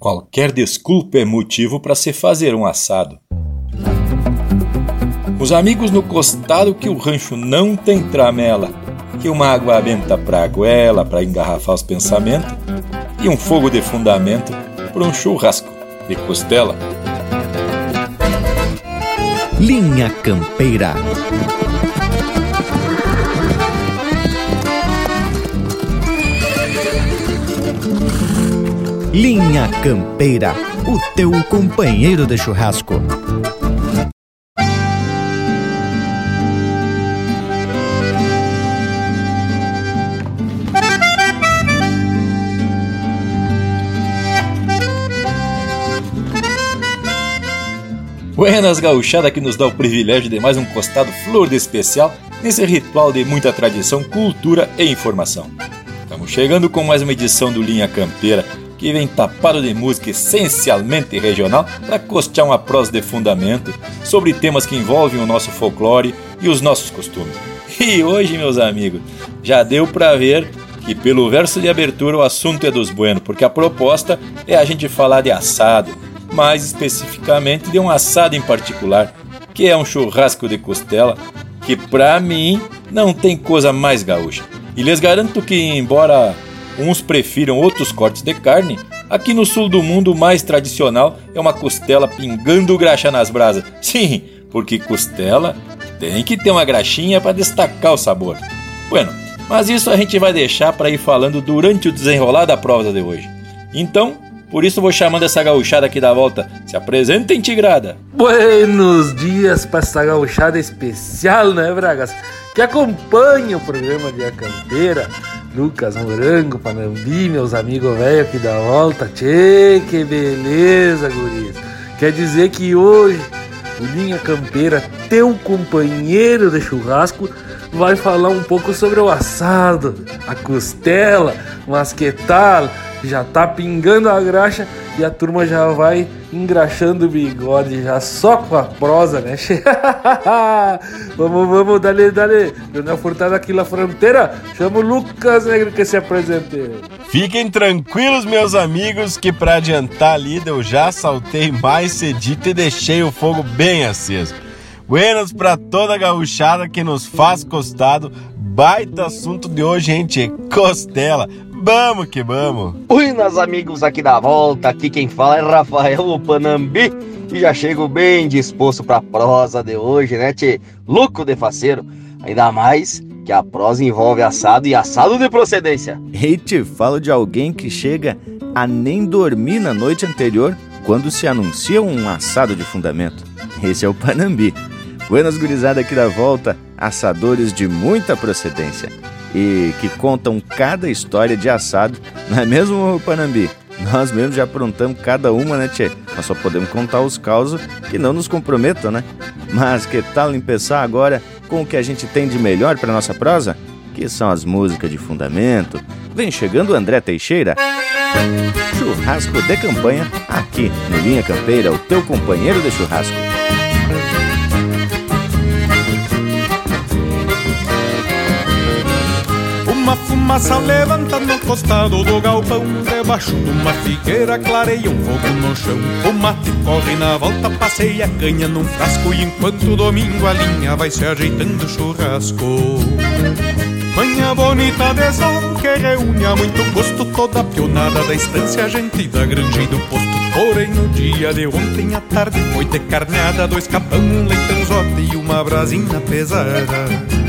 Qualquer desculpa é motivo para se fazer um assado. Os amigos no costado que o rancho não tem tramela, que uma água benta pra goela para engarrafar os pensamentos e um fogo de fundamento para um churrasco de costela. Linha Campeira. Linha Campeira, o teu companheiro de churrasco. Buenas gauchada que nos dá o privilégio de mais um costado flor de especial nesse ritual de muita tradição, cultura e informação. Estamos chegando com mais uma edição do Linha Campeira, que vem tapado de música essencialmente regional para costear uma prosa de fundamento sobre temas que envolvem o nosso folclore e os nossos costumes. E hoje, meus amigos, já deu para ver que pelo verso de abertura o assunto é dos buenos, porque a proposta é a gente falar de assado, mais especificamente de um assado em particular, que é um churrasco de costela, que pra mim não tem coisa mais gaúcha. E lhes garanto que, embora uns prefiram outros cortes de carne, aqui no sul do mundo o mais tradicional é uma costela pingando graxa nas brasas. Sim, porque costela tem que ter uma graxinha para destacar o sabor. Bueno, mas isso a gente vai deixar para ir falando durante o desenrolar da prova de hoje. Então, por isso vou chamando essa gauchada aqui da volta. Se apresenta, Tigrada. Buenos dias para essa gauchada especial, né, Bragas? Que acompanha o programa de A Campeira Lucas Morango, Panambi, meus amigos velhos aqui da volta. Tchê, que beleza, guris. Quer dizer que hoje o Linha Campeira, teu companheiro de churrasco, vai falar um pouco sobre o assado, a costela, mas que tal? Já tá pingando a graxa e a turma já vai engraxando o bigode já só com a prosa, né? vamos, vamos, dale, dale. Leonel Furtado aqui na fronteira. Chama o Lucas Negro que se apresente. Fiquem tranquilos, meus amigos, que para adiantar lida eu já saltei mais cedito e deixei o fogo bem aceso. Buenos para toda a gauchada que nos faz costado. Baita assunto de hoje, gente. Costela. Vamos que vamos! Oi, meus amigos aqui da volta, aqui quem fala é Rafael Panambi e já chego bem disposto para a prosa de hoje, né, tchê? Louco de faceiro, ainda mais que a prosa envolve assado e assado de procedência. E te falo de alguém que chega a nem dormir na noite anterior quando se anuncia um assado de fundamento. Esse é o Panambi. Buenas gurizada aqui da volta, assadores de muita procedência e que contam cada história de assado, não é mesmo, Panambi? Nós mesmos já aprontamos cada uma, né, Tchê? Nós só podemos contar os causos que não nos comprometam, né? Mas que tal empeçar agora com o que a gente tem de melhor para nossa prosa? Que são as músicas de fundamento. Vem chegando o André Teixeira. Churrasco de campanha aqui no Linha Campeira, o teu companheiro de churrasco. Fumaça levanta no costado do galpão. Debaixo de uma figueira clareia um fogo no chão. O mate corre na volta, passeia a canha num frasco. E enquanto domingo a linha vai se ajeitando churrasco. Manhã bonita de sol que reúne a muito gosto Toda a pionada da estância, a gente da granja e do posto Porém no dia de ontem à tarde foi de carneada Dois capão, um leitãozote e uma brasinha pesada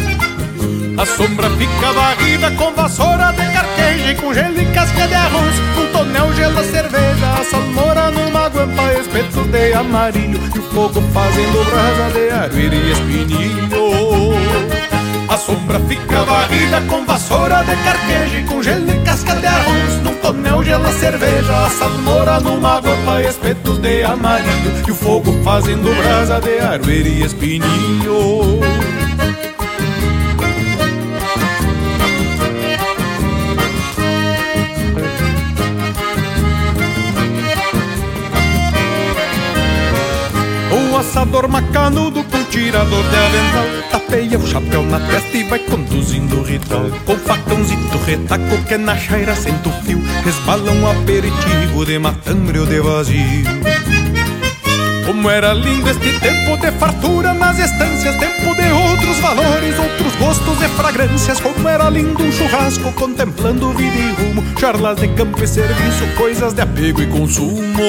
a sombra fica varrida com vassoura de carqueja e com gelo e casca de arroz. Um tonel gela cerveja, a salmoura numa guampa, espeto de amarilho e o fogo fazendo brasa de arvilha e espinilho. A sombra fica varrida com vassoura de carqueja e com gelo e casca de arroz. Num tonel gela cerveja, a salmoura numa guampa, espetos de amarilho e o fogo fazendo brasa de arvilha e espinilho. Assador macanudo com tirador de avental. Tapeia o chapéu na testa e vai conduzindo o ritual Com facãozito retaco que na chaira senta o fio Resbala um aperitivo de matambre ou de vazio. Como era lindo este tempo de fartura nas estâncias, tempo de outros valores, outros gostos e fragrâncias. Como era lindo um churrasco contemplando vida e rumo, charlas de campo e serviço, coisas de apego e consumo.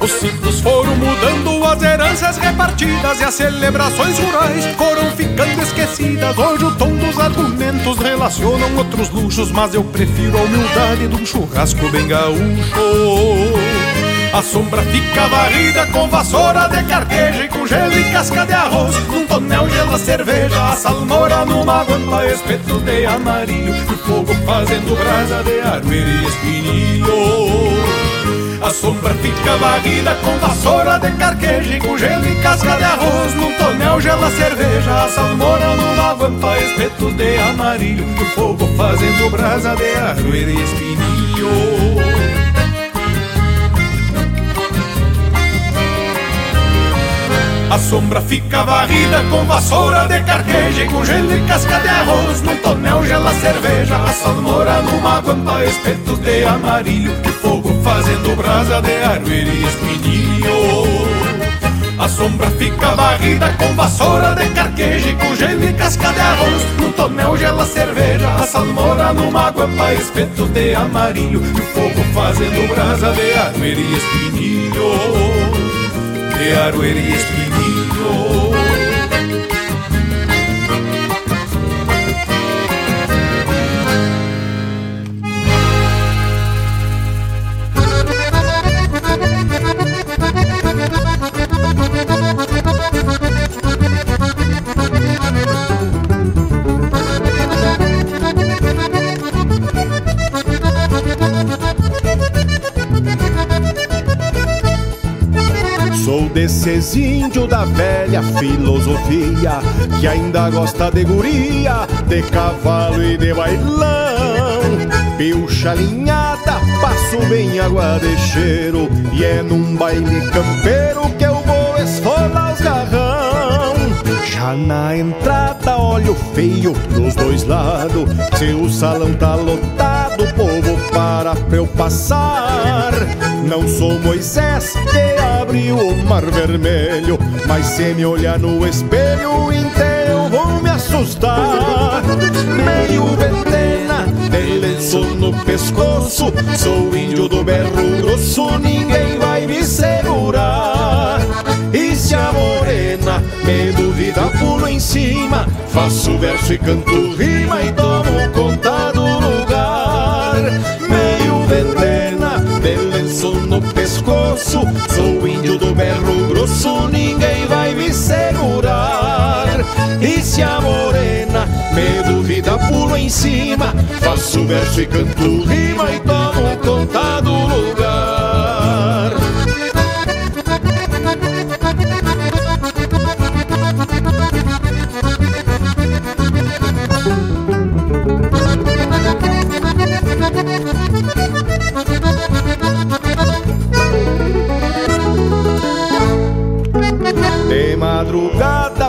Os ciclos foram mudando, as heranças repartidas e as celebrações rurais foram ficando esquecidas. Hoje o tom dos argumentos relacionam outros luxos, mas eu prefiro a humildade de um churrasco bem gaúcho. A sombra fica varrida com vassoura de carqueja e com gelo e casca de arroz. Num tonel gela cerveja, a salmoura numa guampa, espeto de amarilho. E fogo fazendo brasa de armeira e espinilho. A sombra fica varrida com vassoura de carqueja com gelo e casca de arroz. Num tonel gela cerveja, a salmoura numa guampa, espeto de amarilho. E fogo fazendo brasa de armeira e espinilho. A sombra fica varrida com vassoura de carqueja e com gelo e casca de arroz. No tonel gela cerveja, a salmoura numa guampa, espetos de amarilho. E fogo fazendo brasa de árvore e espinilho. A sombra fica varrida com vassoura de carqueja e com gelo e casca de arroz. No tonel gela cerveja, a salmoura numa guampa, espetos de amarilho. E fogo fazendo brasa de árvore e espinilho de Arueira e Espinho. Desses índios da velha filosofia que ainda gosta de guria, de cavalo e de bailão. Pilcha alinhada, passo bem água de cheiro e é num baile campeiro que eu vou esfolar os garrão. Já na entrada, olho feio dos dois lados. Se o salão tá lotado, para pra eu passar. Não sou Moisés que abriu o mar vermelho, mas se me olhar no espelho inteiro vou me assustar. Meio ventena, de lenço no pescoço, sou índio do berro grosso, ninguém vai me segurar. E se a morena me duvida, pulo em cima, faço verso e canto rima e tomo conta E se a morena me duvida, pulo em cima, faço verso e canto rima e tomo conta do lugar.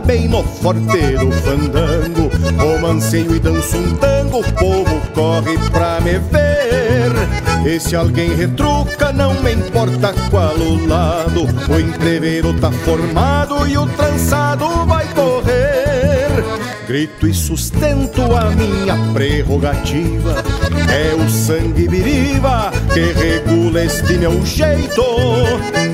Bem no forteiro fandango, romanceio e danço um tango, o povo corre pra me ver. E se alguém retruca, não me importa qual o lado, o entreveiro tá formado e o trançado vai correr. Grito e sustento a minha prerrogativa, é o sangue viriva que regula este meu jeito.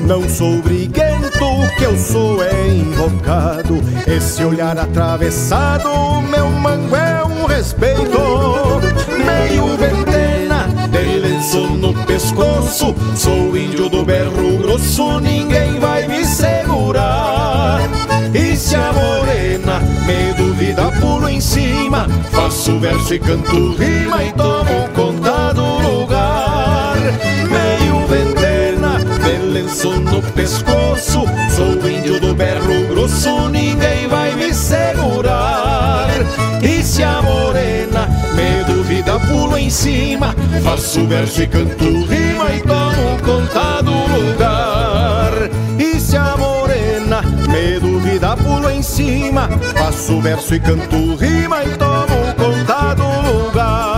Não sou briguento, o que eu sou é invocado. Esse olhar atravessado, meu mango é um respeito. Meio ventena, de lenço no pescoço. Sou índio do berro grosso, ninguém vai me segurar. E se a morena me duvida, pulo em cima. Faço verso e canto rima e tomo conta do lugar. Lenço no pescoço. Sou índio do berro grosso, ninguém vai me segurar. E se a morena me duvida, pulo em cima. Faço verso e canto rima e tomo conta do lugar. E se a morena me duvida, Faço verso e canto rima e tomo conta do lugar.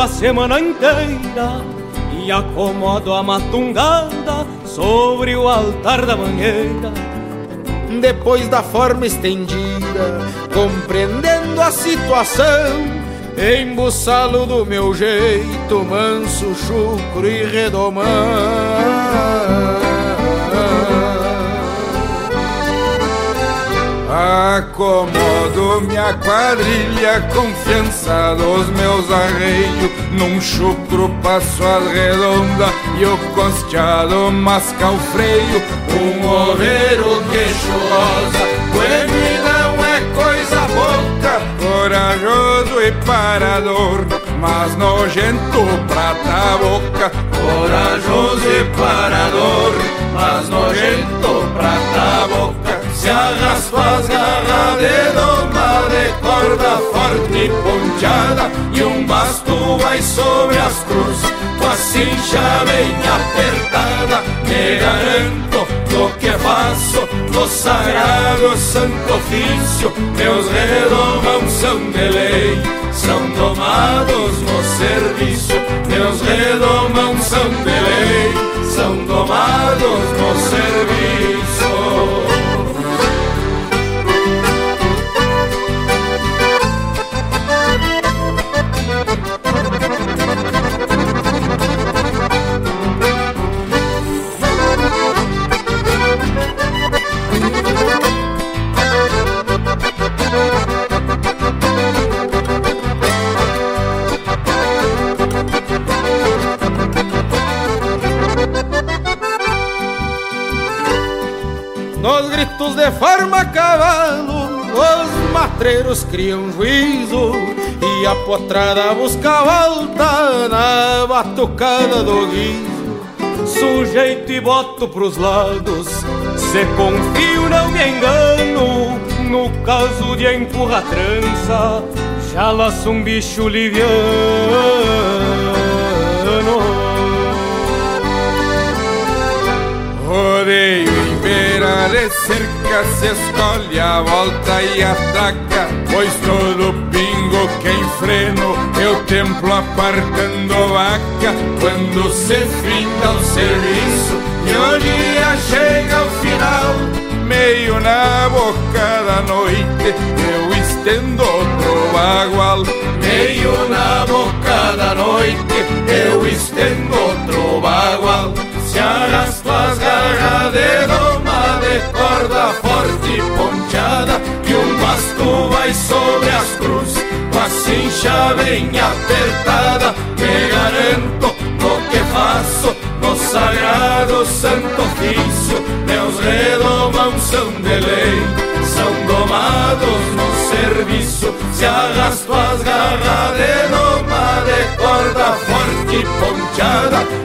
A semana inteira e acomodo a matungada sobre o altar da mangueira. Depois da forma estendida, compreendendo a situação, embuçalo do meu jeito, manso, chucro e redomão. Acomodo minha quadrilha, confiança dos meus arreios. Num chucro passo a redonda e o costeado masca o freio. Um oveiro queixosa, e não é coisa boca. Corajoso e parador, mas nojento prata boca. Corajoso e parador, mas nojento prata boca. Se arrastou as garras de doma de corda forte e ponteada E um basto vai sobre as cruz Com a cincha bem apertada Me garanto no que faço No sagrado santo ofício Meus redomão são de lei São domados no serviço Meus redomão são de lei São domados no serviço gritos de forma cavalo, os matreiros criam juízo e a potrada busca volta na batucada do guizo. Sujeito e boto pros lados, se confio não me engano, no caso de empurrar trança, já laço um bicho liviano. Rodeio de cerca Se escolhe a volta e ataca. Pois todo pingo que enfreno Eu templo apartando vaca. Quando se finda o serviço E o dia chega ao final Meio na boca da noite Eu estendo outro bagual. Meio na boca da noite Eu estendo outro bagual. Se arrasto as garras de doma vai sobre as cruz Com a cincha bem apertada Me garanto no que faço No sagrado santo ofício. Meus redomãos são de lei São domados no serviço. Se arrasto as garras de doma de corda forte e ponteada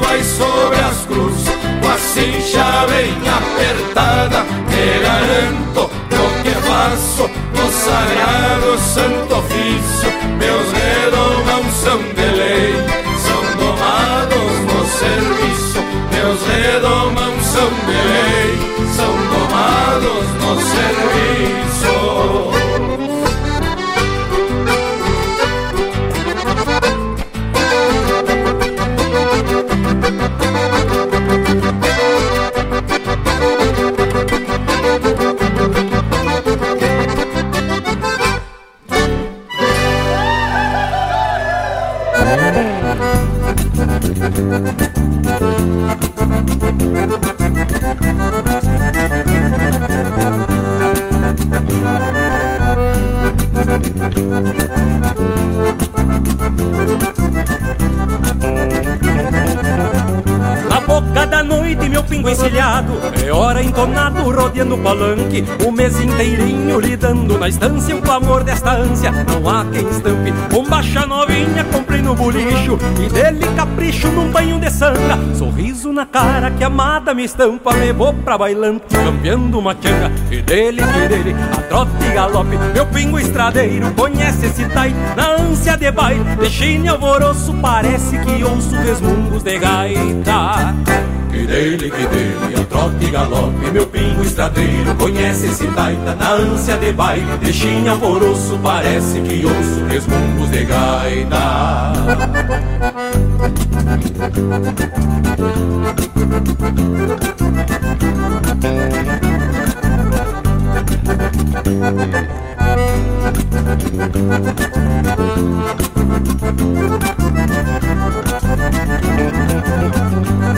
vai sobre as cruzes Com a cincha bem apertada Te garanto faço No sagrado santo ofício Meus redomão O mês inteirinho lidando na estância O clamor desta ânsia. Não há quem estampe Bombacha novinha comprei no bolicho E dele capricho num banho de sanga. Sorriso na cara que amada me estampa Levou pra bailante campeando uma tchanga. E dele que dele a trote e galope Meu pingo estradeiro conhece esse tai Na ânsia de baile. De chine alvoroço Parece que ouço resmungos de gaita dele, que dele, a trote e galope Meu pingo estradeiro. Conhece esse taita Na ânsia de baile, deixinha alvoroço Parece que ouço resmungos de gaita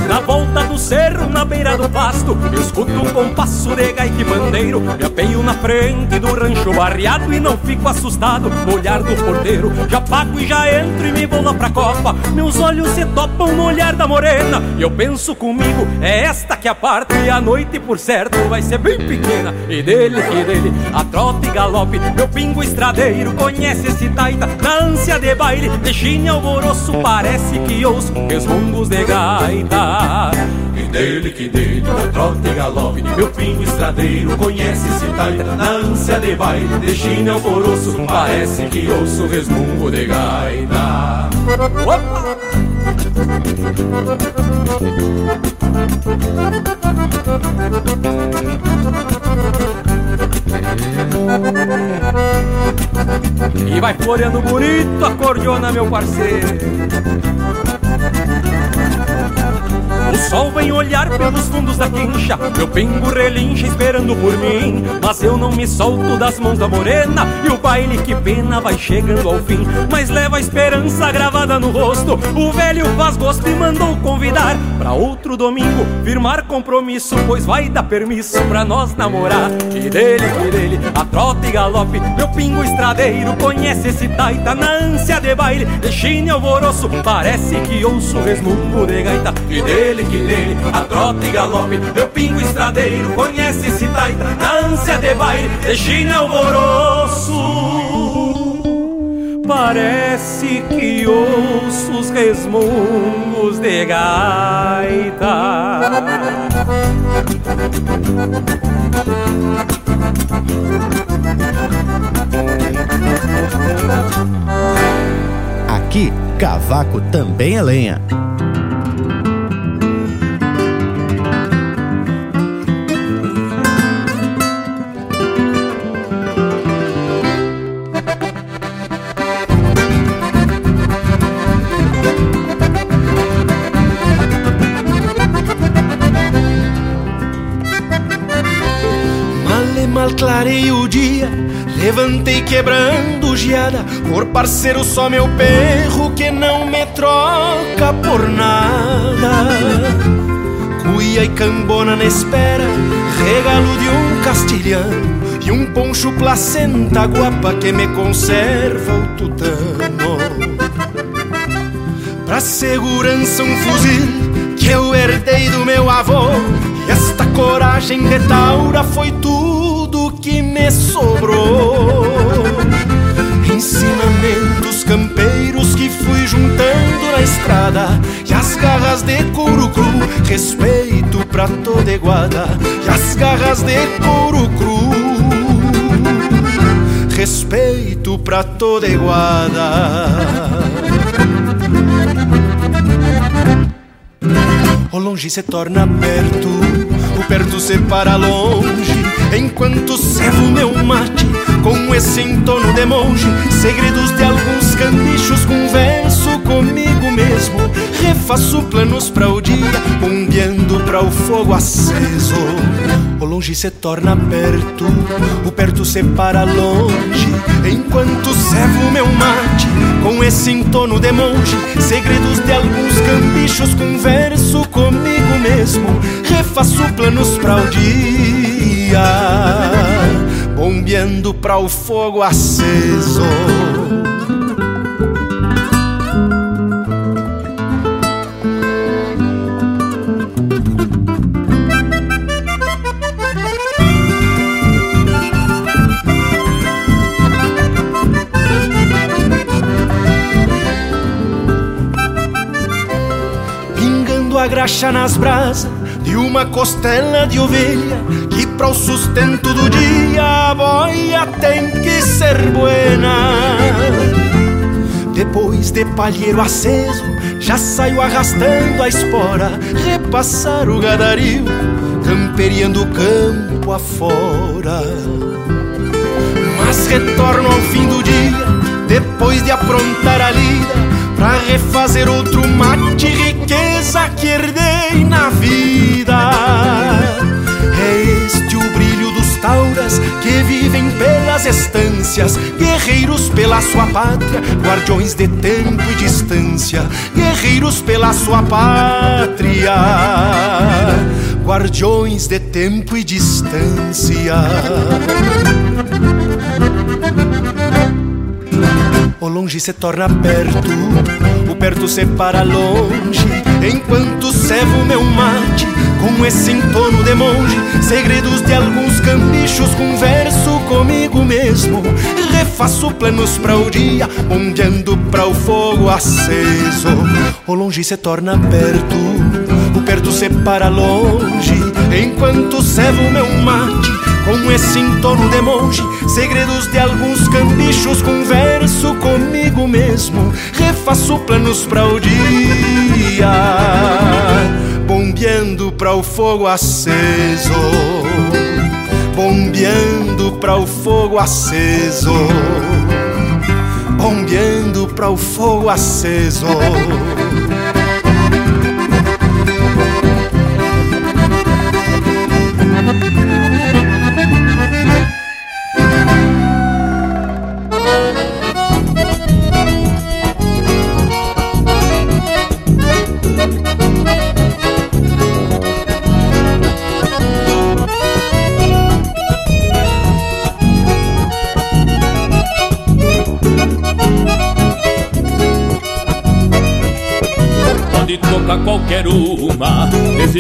na volta do cerro, na beira do pasto Eu escuto um compasso de gaita e bandeiro Me apeio na frente do rancho barreado E não fico assustado. No olhar do porteiro Já pago e já entro e me vou lá pra copa. Meus olhos se topam no olhar da morena. E eu penso comigo, é esta que a parte E a noite por certo vai ser bem pequena. E dele que dele, a trota e galope Meu pingo estradeiro conhece esse taita Na ânsia de baile, de chine alvoroço Parece que ouço resmungos de gaita. Que dele, que dele, o trote e galope. Meu pingo estradeiro conhece esse taita Na ânsia de baile, de chine alvoroço Parece que ouço resmungo de gaita. Opa! E vai floreando bonito a meu parceiro. O sol vem olhar pelos fundos da quincha. Meu pingo relincha esperando por mim. Mas eu não me solto das mãos da morena. E o baile que pena vai chegando ao fim. Mas leva a esperança gravada no rosto. O velho faz gosto e mandou convidar Pra outro domingo firmar compromisso Pois vai dar permisso pra nós namorar. Que dele, que dele, a trota e galope Meu pingo estradeiro conhece esse taita Na ânsia de baile, de chine alvoroço Parece que ouço resmungo de gaita. Que dele, que dele, a trota e galope Meu pingo estradeiro conhece esse taita Na ânsia de baile, de chine alvoroço Parece que ouço os resmungos de gaita Aqui, cavaco também é lenha. Dia Levantei quebrando geada Por parceiro só meu perro Que não me troca por nada. Cuia e cambona na espera Regalo de um castilhano E um poncho placenta guapa Que me conserva o tutano. Pra segurança um fuzil Que eu herdei do meu avô. Esta coragem de taura foi tudo que me sobrou. Ensinamentos campeiros que fui juntando na estrada E as garras de couro cru, respeito pra toda iguada E as garras de couro cru, respeito pra toda iguada O longe se torna perto, o perto se para longe Enquanto servo meu mate com esse entono de monge Segredos de alguns canichos converso comigo mesmo. Refaço planos para o dia, bombeando para o fogo aceso. O longe se torna perto, o perto se para longe. Enquanto servo meu mate com esse entono de monge, segredos de alguns cambichos, converso comigo mesmo, refaço planos para o dia, bombeando para o fogo aceso. a graxa nas brasas de uma costela de ovelha que para o sustento do dia a boia tem que ser buena. Depois de palheiro aceso, já saio arrastando a espora, repassar o gadario, camperiando o campo afora. Mas retorno ao fim do dia, depois de aprontar a lida Pra refazer outro mate, riqueza que herdei na vida É o brilho dos tauras que vivem pelas estâncias Guerreiros pela sua pátria, guardiões de tempo e distância Guerreiros pela sua pátria Guardiões de tempo e distância. O longe se torna perto, o perto se para longe, enquanto servo meu mate com esse entono de monge. Segredos de alguns cambichos, converso comigo mesmo, refaço planos para o dia, bombeando para o fogo aceso. O longe se torna perto, o perto se para longe, enquanto servo meu mate com esse entorno de monge, segredos de alguns cambichos, converso comigo mesmo, refaço planos para o dia, bombeando para o fogo aceso, bombeando para o fogo aceso, bombeando para o fogo aceso.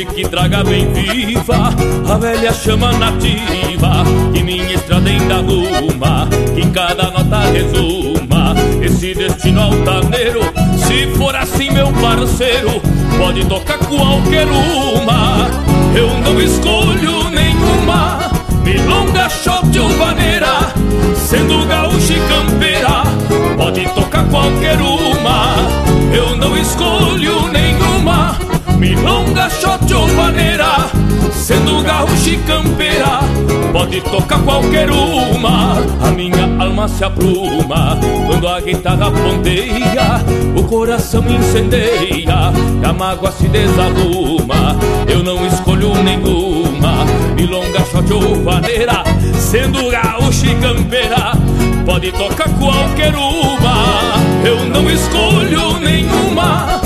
Que traga bem viva a velha chama nativa, que minha estrada ainda ruma, que em cada nota resuma esse destino altaneiro. Se for assim, meu parceiro, pode tocar qualquer uma, eu não escolho nenhuma. Milonga, shot ou vaneira, sendo gaúcha e campeira, pode tocar qualquer uma, eu não escolho nenhuma milonga, shot ou vaneira Sendo gaúcho e campeira Pode tocar qualquer uma A minha alma se apruma Quando a guitarra ponteia O coração incendeia E a mágoa se desaluma Eu não escolho nenhuma Milonga, shot ou vaneira Sendo gaúcho e campeira Pode tocar qualquer uma Eu não escolho nenhuma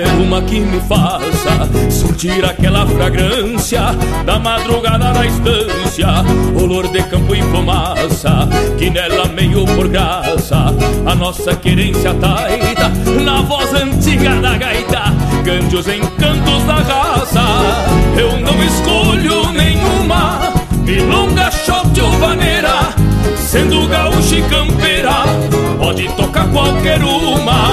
uma que me faça sentir aquela fragrância da madrugada na estância, olor de campo e fumaça, que nela meio por graça a nossa querência taita na voz antiga da gaita, cante os encantos da raça. Eu não escolho nenhuma milonga, shot ou vaneira, sendo gaúcho e campeira, pode tocar qualquer uma.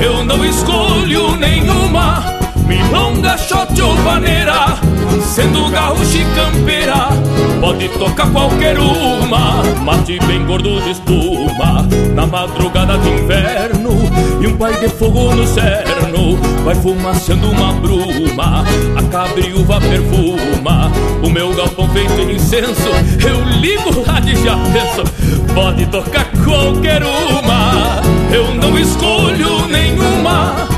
Eu não escolho nenhuma Milonga, shot ou vaneira Sendo gaúcho e campeira Pode tocar qualquer uma Mate bem gordo de espuma Na madrugada de inverno E um pai de fogo no cerno Vai fumaçando uma bruma A cabriúva perfuma O meu galpão feito em incenso Eu ligo lá de já penso Pode tocar qualquer uma Eu não escolho nenhuma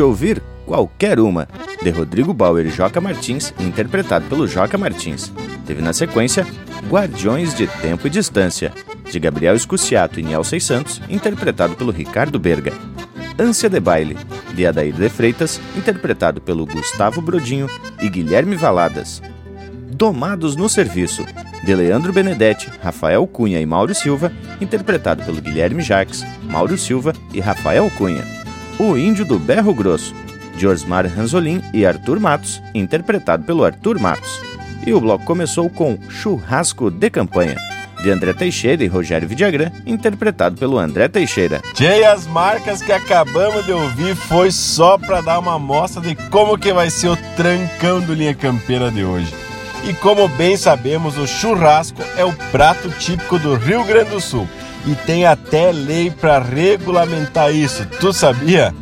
de ouvir Qualquer Uma, de Rodrigo Bauer e Joca Martins, interpretado pelo Joca Martins. Teve na sequência Guardiões de Tempo e Distância, de Gabriel Escuciato e Niel Santos, interpretado pelo Ricardo Berga. Ânsia de Baile, de Adair de Freitas, interpretado pelo Gustavo Brodinho e Guilherme Valadas. Domados no Serviço, de Leandro Benedetti, Rafael Cunha e Mauro Silva, interpretado pelo Guilherme Jacques, Mauro Silva e Rafael Cunha. O Índio do Berro Grosso, de Osmar Ranzolin e Arthur Matos, interpretado pelo Arthur Matos. E o bloco começou com Churrasco de Campanha, de André Teixeira e Rogério Vidagrã, interpretado pelo André Teixeira. Tchê, as marcas que acabamos de ouvir foi só para dar uma amostra de como que vai ser o trancão do Linha Campeira de hoje. E como bem sabemos, o churrasco é o prato típico do Rio Grande do Sul e tem até lei para regulamentar isso. Tu sabia?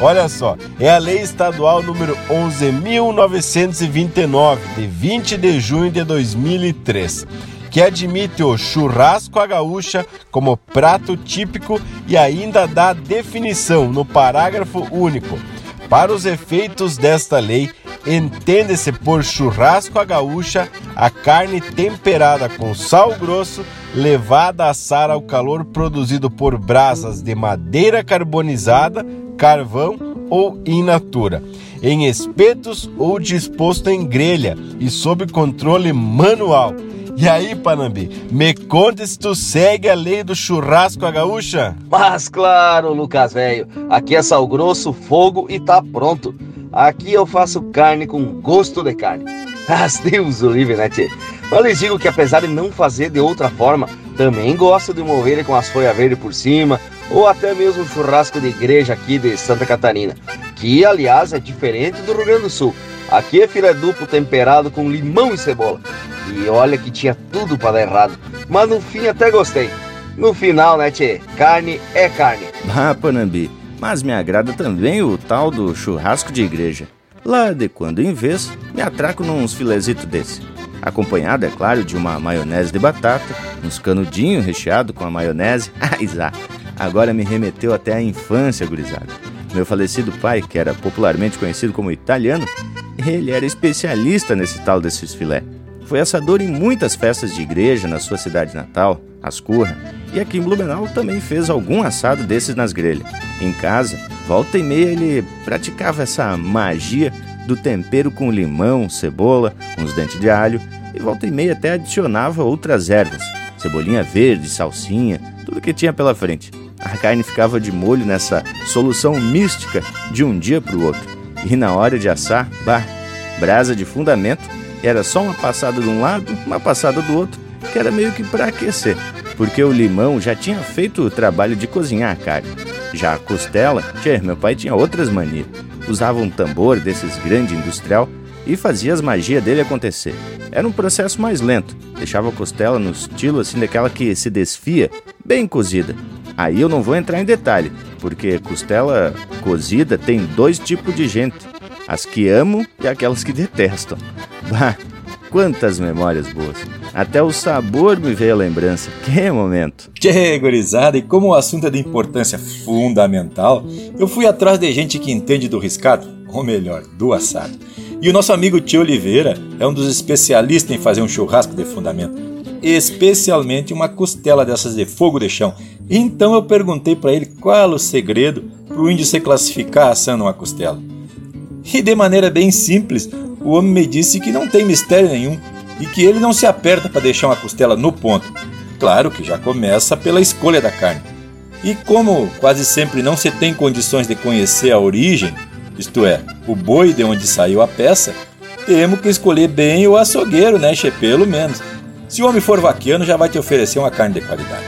Olha só, é a Lei Estadual número 11.929, de 20 de junho de 2003, que admite o churrasco à gaúcha como prato típico e ainda dá definição no parágrafo único. Para os efeitos desta lei, entende-se por churrasco à gaúcha a carne temperada com sal grosso levada a assar ao calor produzido por brasas de madeira carbonizada, carvão ou in natura, em espetos ou disposto em grelha e sob controle manual. E aí, Panambi, me conta se tu segue a lei do churrasco a gaúcha? Mas claro, Lucas velho, aqui é sal grosso, fogo e tá pronto. Aqui eu faço carne com gosto de carne. As Deus o livre, né, tchê? Mas lhes digo que apesar de não fazer de outra forma, também gosto de mover ele com as folhas verdes por cima, ou até mesmo um churrasco de igreja aqui de Santa Catarina, que aliás é diferente do Rio Grande do Sul. Aqui é filé duplo temperado com limão e cebola. E olha que tinha tudo para dar errado, mas no fim até gostei. No final, né, tchê? Carne é carne. Ah, Panambi, mas me agrada também o tal do churrasco de igreja. Lá de quando em vez, me atraco nos filezitos desse acompanhado, é claro, de uma maionese de batata, uns canudinhos recheado com a maionese. Ah, agora me remeteu até à infância, gurizada. Meu falecido pai, que era popularmente conhecido como italiano, ele era especialista nesse tal desses filé. Foi assador em muitas festas de igreja na sua cidade natal, Ascurra, e aqui em Blumenau também fez algum assado desses nas grelhas. Em casa, volta e meia ele praticava essa magia do tempero com limão, cebola, uns dentes de alho e volta e meia até adicionava outras ervas, cebolinha verde, salsinha, tudo que tinha pela frente. A carne ficava de molho nessa solução mística de um dia para o outro. E na hora de assar, bah, brasa de fundamento, era só uma passada de um lado, uma passada do outro, que era meio que para aquecer, porque o limão já tinha feito o trabalho de cozinhar a carne. Já a costela, tchê, meu pai tinha outras manias usava um tambor desses grande industrial e fazia as magias dele acontecer. Era um processo mais lento, deixava a costela no estilo assim daquela que se desfia, bem cozida. Aí eu não vou entrar em detalhe, porque costela cozida tem dois tipos de gente: as que amam e aquelas que detestam. Bah, quantas memórias boas! Até o sabor me veio a lembrança. Que momento! Tchê, gurizada, e como o assunto é de importância fundamental, eu fui atrás de gente que entende do riscado, ou melhor, do assado. E o nosso amigo Tio Oliveira é um dos especialistas em fazer um churrasco de fundamento, especialmente uma costela dessas de fogo de chão, Então eu perguntei para ele qual o segredo para o índio se classificar assando uma costela. E de maneira bem simples, o homem me disse que não tem mistério nenhum e que ele não se aperta para deixar uma costela no ponto. Claro que já começa pela escolha da carne. E como quase sempre não se tem condições de conhecer a origem, isto é, o boi de onde saiu a peça, temos que escolher bem o açougueiro, né, che? Pelo menos. Se o homem for vaquiano, já vai te oferecer uma carne de qualidade.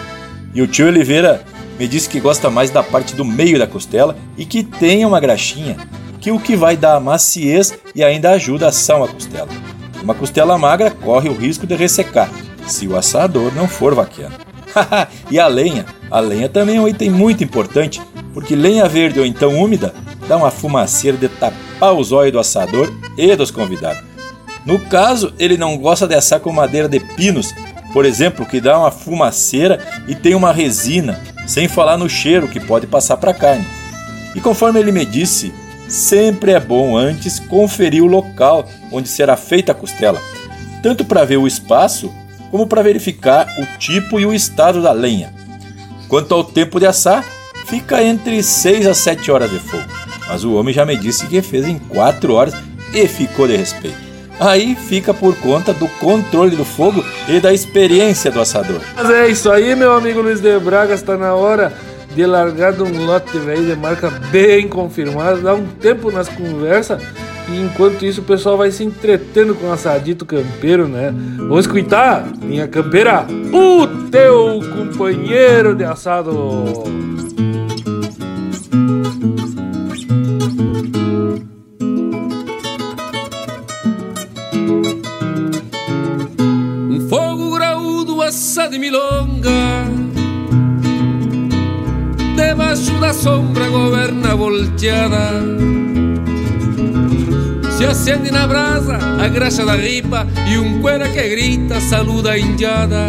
E o tio Oliveira me disse que gosta mais da parte do meio da costela e que tenha uma graxinha, que o que vai dar maciez e ainda ajuda a assar uma costela. Uma costela magra corre o risco de ressecar, se o assador não for vaquiano. e a lenha? A lenha também é um item muito importante, porque lenha verde ou então úmida dá uma fumaceira de tapar os olhos do assador e dos convidados. No caso, ele não gosta de assar com madeira de pinos, por exemplo, que dá uma fumaceira e tem uma resina, sem falar no cheiro que pode passar para a carne. E conforme ele me disse, sempre é bom antes conferir o local onde será feita a costela, tanto para ver o espaço como para verificar o tipo e o estado da lenha. Quanto ao tempo de assar, fica entre 6 a 7 horas de fogo, mas o homem já me disse que fez em 4 horas e ficou de respeito. Aí fica por conta do controle do fogo e da experiência do assador. Mas é isso aí, meu amigo Luiz de Braga, está na hora de largar de um lote velho de marca bem confirmada, dá um tempo nas conversas e enquanto isso o pessoal vai se entretendo com assadito campeiro, né? Vamos escutar, minha campeira, o teu companheiro de assado. Da sombra governa volteada. Se acende na brasa a graxa da ripa E um cuera que grita saluda a indiada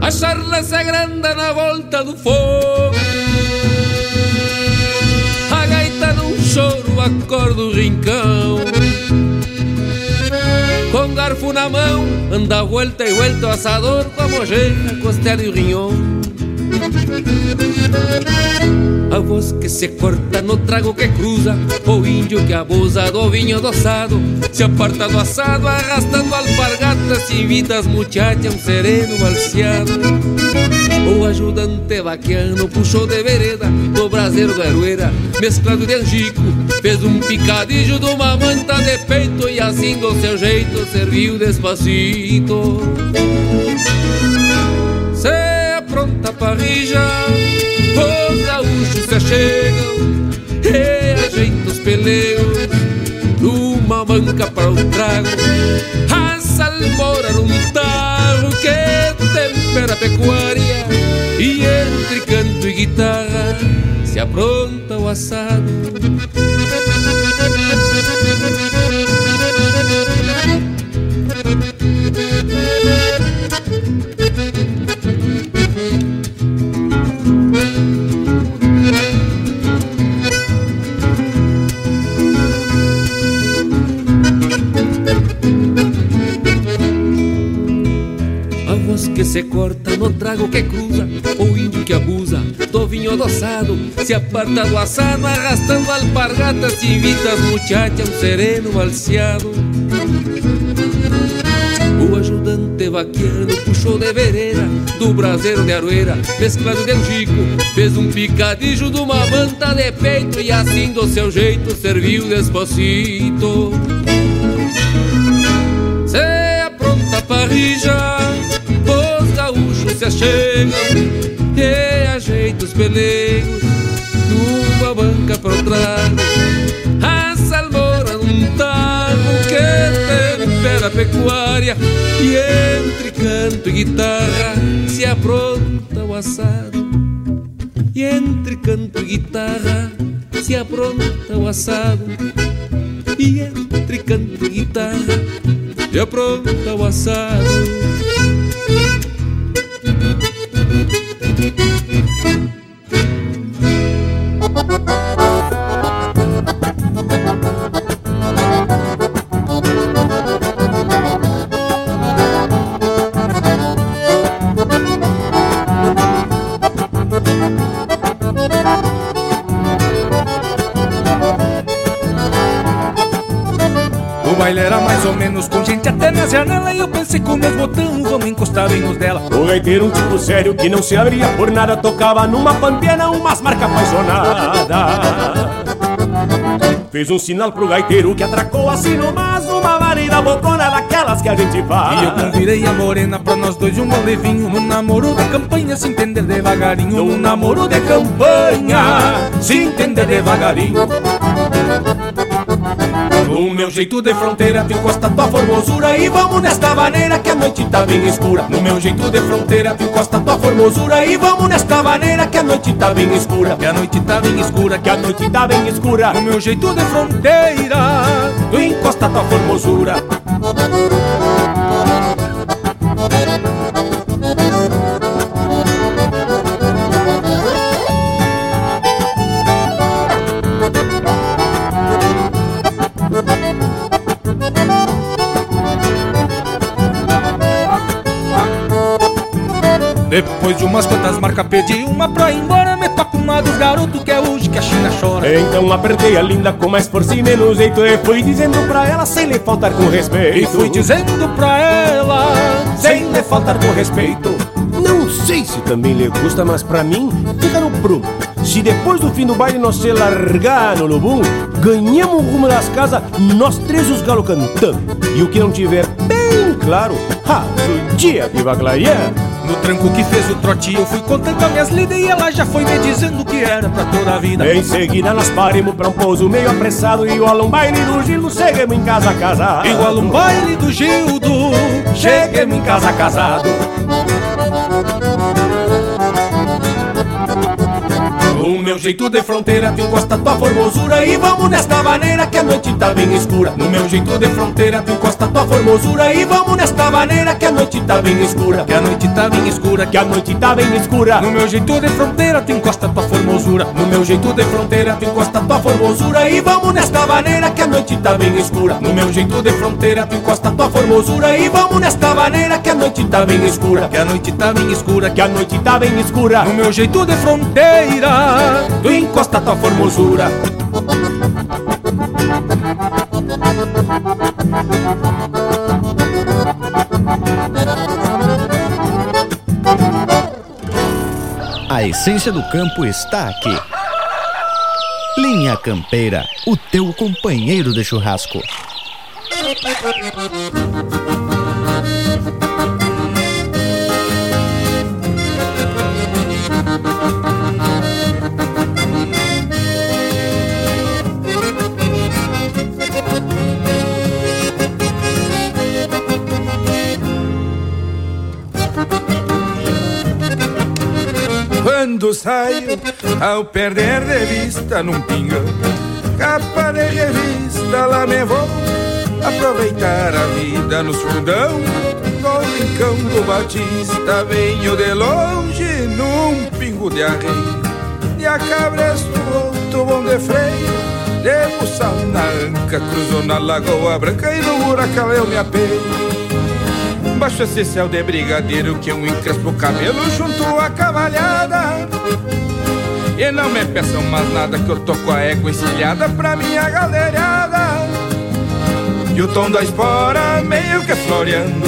A charla se agranda na volta do fogo. A gaita num choro acorda o rincão. Com garfo na mão, anda volta e volta o assador com a mojeira, costela e o rinhão. A voz que se corta no trago que cruza O índio que abusa do vinho adoçado Se aparta do assado arrastando alpargatas Se invita as muchachas um sereno balseado O ajudante vaquiano puxou de vereda Do braseiro do Arueira Mesclado de angico Fez um picadilho de uma manta de peito E assim do seu jeito serviu despacito Se apronta a parrilla Os gaúchos se achegam E os peleus Numa manca para o trago. A salmoura num tarro Que tempera a pecuária. E entre canto e guitarra Se apronta o assado se corta no trago que cruza O índio que abusa do vinho adoçado Se aparta do assado arrastando alpargatas E invita as muchachas um sereno balseado O ajudante vaquiano puxou de vereda Do braseiro de aroeira mesclado de angico Fez um picadilho de uma manta de peito E assim do seu jeito serviu despacito. Se apronta a parrilla se achegam e ajeita os pelegos numa banca para o trago. A salmoura num tago que tempera a pecuária e entre canto e guitarra se apronta o assado. E entre canto e guitarra se apronta o assado. E entre canto e guitarra se apronta o assado. Baile era mais ou menos com gente até na janela. E eu pensei com meus botão, vamos encostar bem nos dela. O gaiteiro, um tipo sério que não se abria por nada Tocava numa pampiana umas marcas apaixonadas. Fez um sinal pro gaiteiro que atracou assim nomás Uma varida bocona daquelas que a gente faz. E eu convidei a morena pra nós dois um bom levinho No namoro de campanha, se entender devagarinho No namoro de campanha, se entender devagarinho o meu jeito de fronteira tu encosta tua formosura. E vamos nesta maneira que a noite tá bem escura. No meu jeito de fronteira tu encosta tua formosura. E vamos nesta maneira que a noite tá bem escura. Que a noite tá bem escura, que a noite tá bem escura. No meu jeito de fronteira tu encosta tua formosura Depois de umas quantas marcas pedi uma pra ir embora. Me toca uma dos garotos que é hoje que a China chora. Então apertei a linda com mais força e menos jeito. E fui dizendo pra ela sem lhe faltar com respeito. E fui dizendo pra ela sem lhe faltar com respeito. Não sei se também lhe gusta, mas pra mim fica no prumo. Se depois do fim do baile nós se largar no lobum Ganhamos o rumo das casas, nós três os galos cantando. E o que não tiver bem claro, ha, o dia viva clareando no tranco que fez o trote eu fui contando as minhas lidas E ela já foi me dizendo que era pra toda a vida. Em seguida nós paremos pra um pouso meio apressado E o um baile do Gildo chegamos em casa casado. Igual um baile do Gildo chegamos em casa casado meu jeito de fronteira tu encosta tua formosura E vamos nesta maneira que a noite tá bem escura. No meu jeito de fronteira tu encosta tua formosura E vamos nesta maneira que a noite tá bem escura. Que a noite tá bem escura, que a noite tá bem escura. No meu jeito de fronteira tu encosta tua formosura. No meu jeito de fronteira tu encosta tua formosura E vamos nesta maneira que a noite tá bem escura. No meu jeito de fronteira tu encosta tua formosura E vamos nesta maneira que a noite tá bem escura. Que a noite tá bem escura, que a noite tá bem escura. No meu jeito de fronteira tu encosta tua formosura A essência do campo está aqui. Linha Campeira, o teu companheiro de churrasco. Quando saio ao perder de vista num pinga capa de revista lá me vou aproveitar a vida nos fundão no rincão do Batista venho de longe num pingo de arreio de a cabresto outro bom de freio de buçal na anca cruzou na lagoa branca e no buracão eu me apeio. Baixo esse céu de brigadeiro que eu encrespo o cabelo junto à cavalhada E não me peçam mais nada que eu tô com a égua encilhada pra minha galerada. E o tom da espora meio que floreando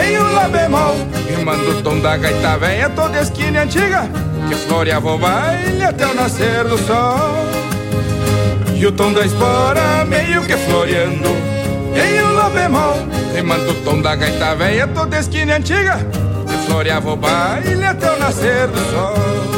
Em um lá bemol. Rimando o tom da gaita velha toda esquina antiga Que floreava o baile até o nascer do sol. E o tom da espora meio que floreando Em um lá bemol. Rimando o tom da gaita velha toda esquina antiga Que floreava o baile até o nascer do sol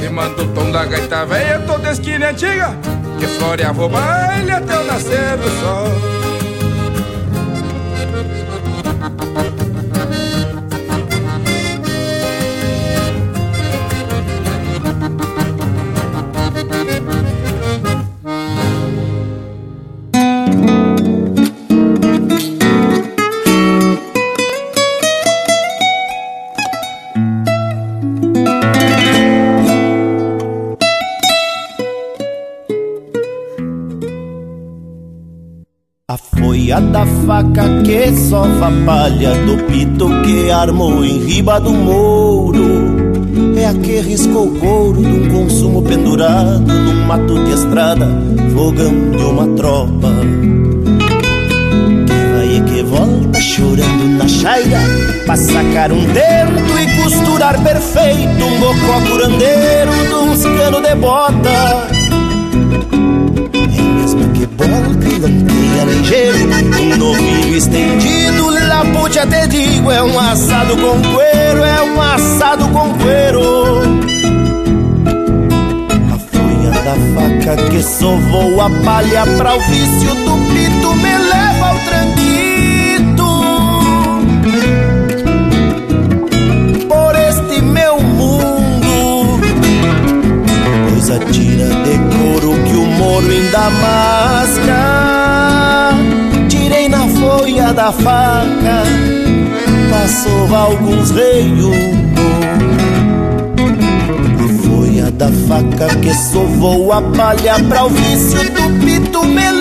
Rimando o tom da gaita velha toda esquina antiga. Que floreava o baile até o nascer do sol da faca que sova palha do pito que armou em riba do mouro. É a que riscou o couro de um consumo pendurado num mato de estrada, fogão uma tropa. Que vai e que volta chorando na chaira Pra sacar um dentro e costurar perfeito um bocó curandeiro de uns cano de bota volta e lampeia ligeiro Um novilho estendido, lapute até digo É um assado com cuero, é um assado com cuero A folha da faca que sovou a palha Pra o vício do pito me leva ao tranquito. Por este meu mundo Coisa tira de couro que o moro ainda masca Tirei na folha da faca. Passou alguns reios A folha da faca que sovou a palha Pra o vício do pito me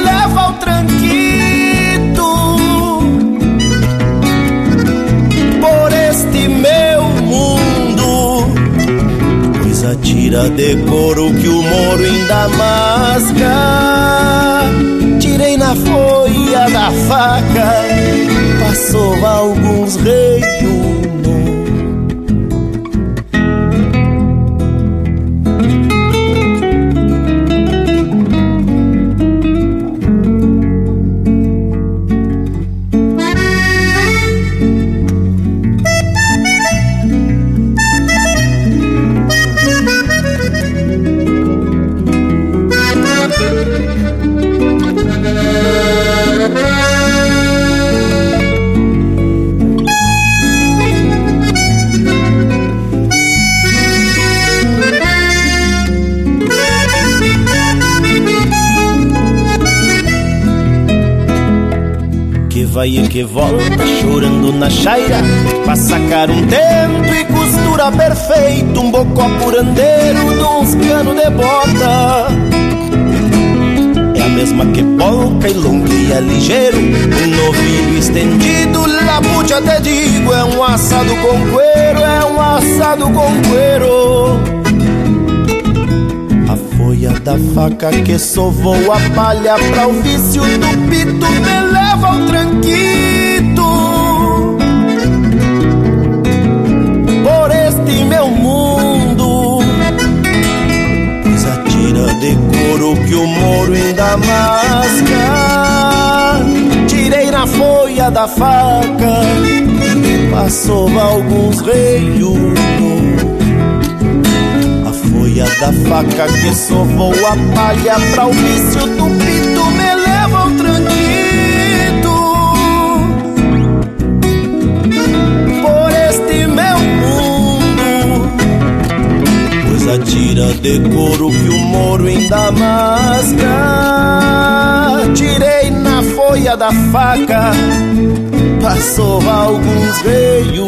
tira de couro que o moro ainda masca Tirei na folha da faca. Passou alguns reios vai e que volta chorando na chaira Pra sacar um tempo e costura perfeito Um bocó curandeiro de uns cano de bota. É a mesma que polca e longueia ligeiro Um novilho estendido, lapute até digo É um assado com cuero, é um assado com cuero Da faca que sovou a palha Pra o vício do pito me leva ao tranquito. Por este meu mundo Pois atira de couro que o moro ainda masca Tirei na folha da faca Passou alguns reios da faca que sovou a palha Pra o vício do pito me leva ao tranquito. Por este meu mundo Pois a tira de couro que o moro ainda masca Tirei na folha da faca Passou alguns reios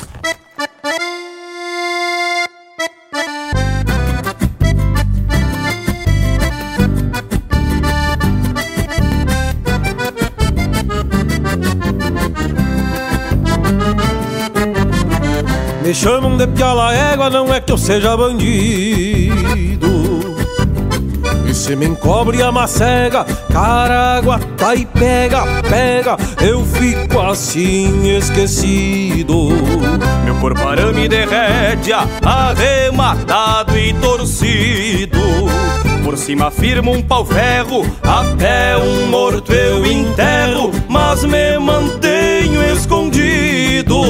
Me chamam de piala égua, não é que eu seja bandido. E se me encobre a macega, caragua, tá e pega, pega, eu fico assim esquecido. Meu corpo arame de rédea, arrematado e torcido. Por cima firmo um pau-ferro, até um morto eu enterro, mas me mantenho escondido.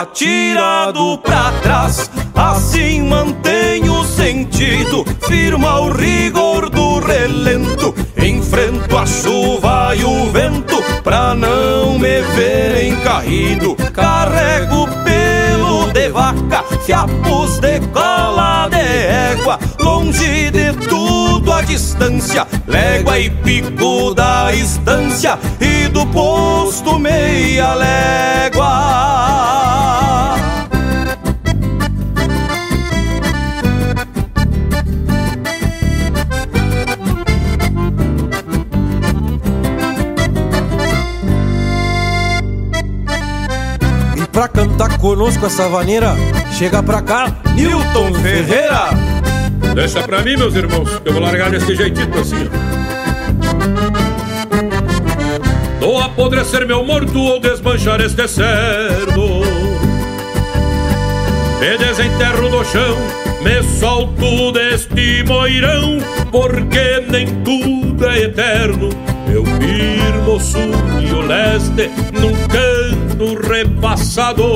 Atirado pra trás, assim mantenho o sentido, firma o rigor do relento, enfrento a chuva e o vento, pra não me verem caído, carrego pelo de vaca, fiapos de cola de égua, longe de tudo a distância, légua e pico da estância, e do posto meia légua. Pra cantar conosco essa vaneira, chega pra cá, Newton Ferreira. Deixa pra mim, meus irmãos, que eu vou largar desse jeitito assim, ó. Ou apodrecer meu morto ou desmanchar este cerdo Me desenterro no chão, me solto deste moirão Porque nem tudo é eterno Eu firmo sul e o leste num canto repassador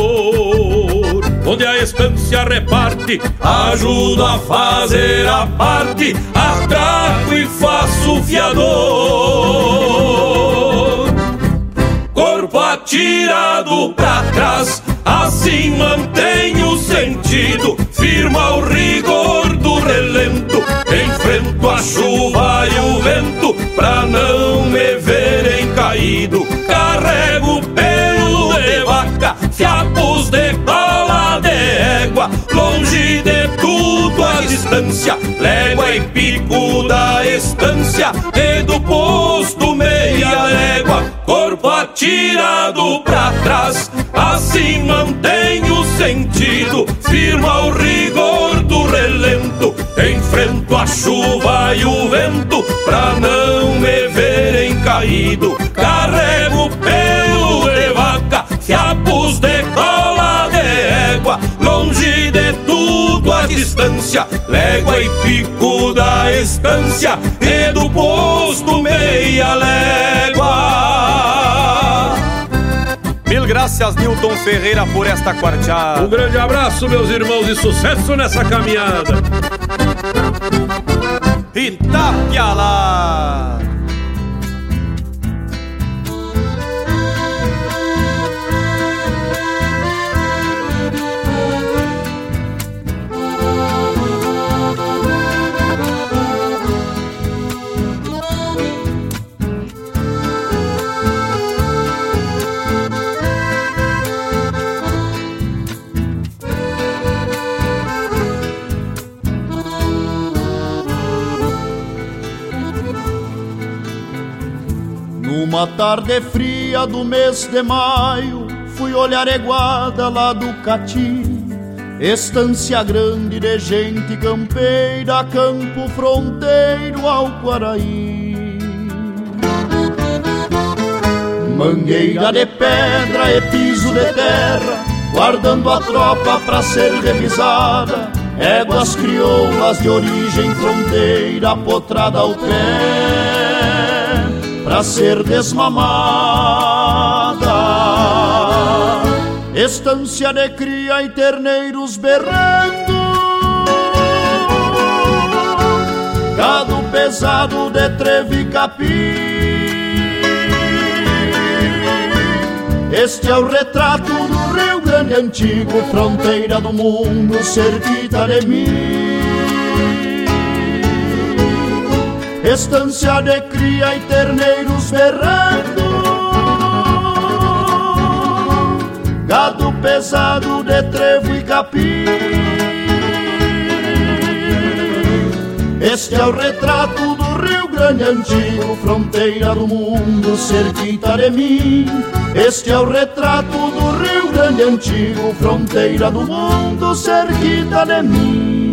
Onde a estância reparte, ajudo a fazer a parte Atraco e faço fiador. Corpo atirado pra trás, assim mantenho o sentido, firma o rigor do relento, enfrento a chuva e o vento, pra não me verem caído, carrego pelo de vaca, fiapos de cola de égua, longe de tudo a distância, légua e pico da estância, e do posto meia légua, corpo atirado pra assim mantenho o sentido, firma o rigor do relento, enfrento a chuva e o vento, pra não me verem caído, carrego pelo de vaca, fiapos de cola de égua, longe de tudo a distância, légua e pico da estância, e do posto meia légua. Graças, Newton Ferreira, por esta quarteada. Um grande abraço, meus irmãos, e sucesso nessa caminhada. Itapialá. Numa tarde fria do mês de maio, fui olhar Eguada lá do Cati. Estância grande de gente campeira, campo fronteiro ao Quaraí. Mangueira de pedra e piso de terra, guardando a tropa pra ser revisada. Éguas crioulas de origem fronteira, potrada ao pé, pra ser desmamada. Estância de cria e terneiros berrando, gado pesado de treve e capim. Este é o retrato do Rio Grande antigo, fronteira do mundo, cerquita de mim. Estância de cria e terneiros berrando, gado pesado de trevo e capim. Este é o retrato do Rio Grande antigo, fronteira do mundo, cerquita de mim. Este é o retrato do Grande antigo, fronteira do mundo, cerquita de mim.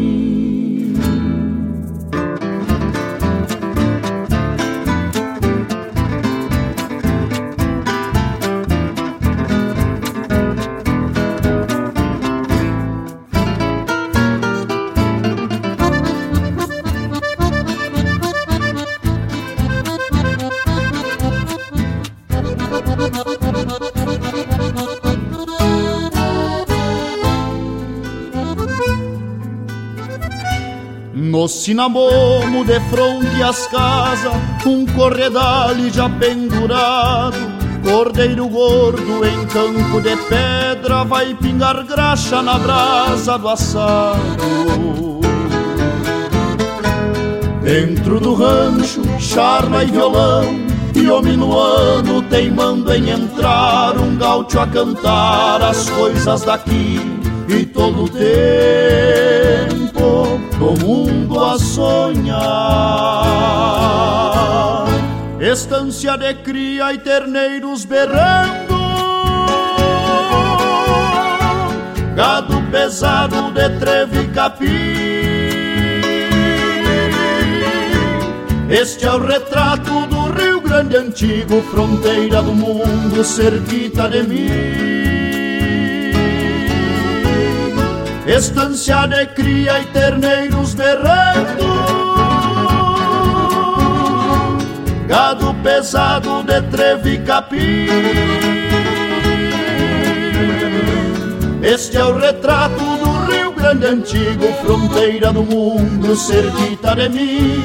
Cinamomo de fronte às casas, um corredal já pendurado. Cordeiro gordo em campo de pedra vai pingar graxa na brasa do assado. Dentro do rancho, charla e violão, e o minuano teimando em entrar, um gaúcho a cantar as coisas daqui e todo o tempo do mundo a sonhar. Estância de cria e terneiros berrando, gado pesado de trevo e capim. Este é o retrato do Rio Grande antigo, fronteira do mundo, cerquita de mim. Estância de cria e terneiros berrando Gado pesado de trevo e capim Este é o retrato do Rio Grande antigo Fronteira do mundo, cerquita de mim.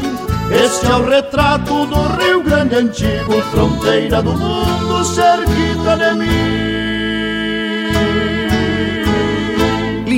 Este é o retrato do Rio Grande antigo Fronteira do mundo, cerquita de mim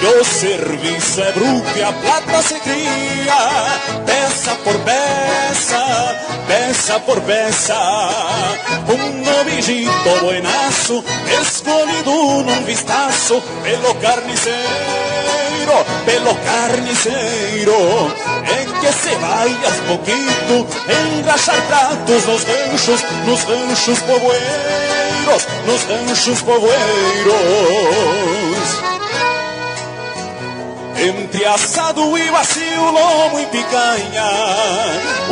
Que o serviço é bruto e a plata se cria, peça por peça, peça por peça. Um novijito buenaço, escolhido num vistaço, pelo carniceiro, pelo carniceiro en que se vai aos pouquinho engraxar pratos nos ranchos, nos ranchos povoeiros, nos ranchos povoeiros. Entre assado e vacio, lomo e picanha.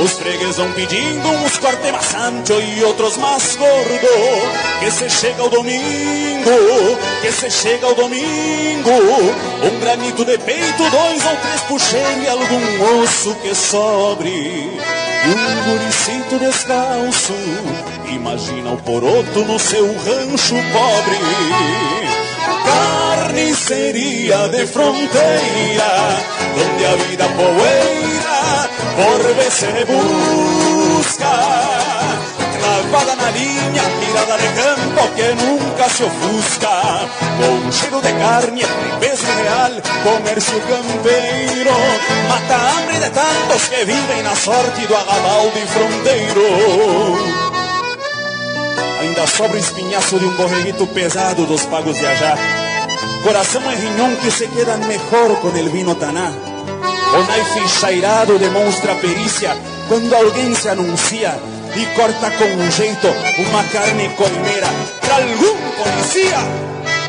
Os fregues vão pedindo uns corte mais ancho e outros mais gordo. Que se chega o domingo, que se chega o domingo. Um granito de peito, dois ou três puxeiros e algum osso que sobre um guricito descalço Imagina o poroto no seu rancho pobre carnicería de fronteira, donde a vida poeira por vez se busca. Clavada na linha, tirada de campo que nunca se ofusca. Com cheiro de carne, peso real, comércio campeiro. Mata a hambre de tantos que vivem na sorte do agabalde fronteiro. Ainda sobra o espinhaço de um borreguito pesado dos pagos viajar. Coração é rinhão que se queda melhor com el vino taná. O naife chairado demonstra perícia quando alguém se anuncia e corta com um jeito uma carne colmeira para algum policia.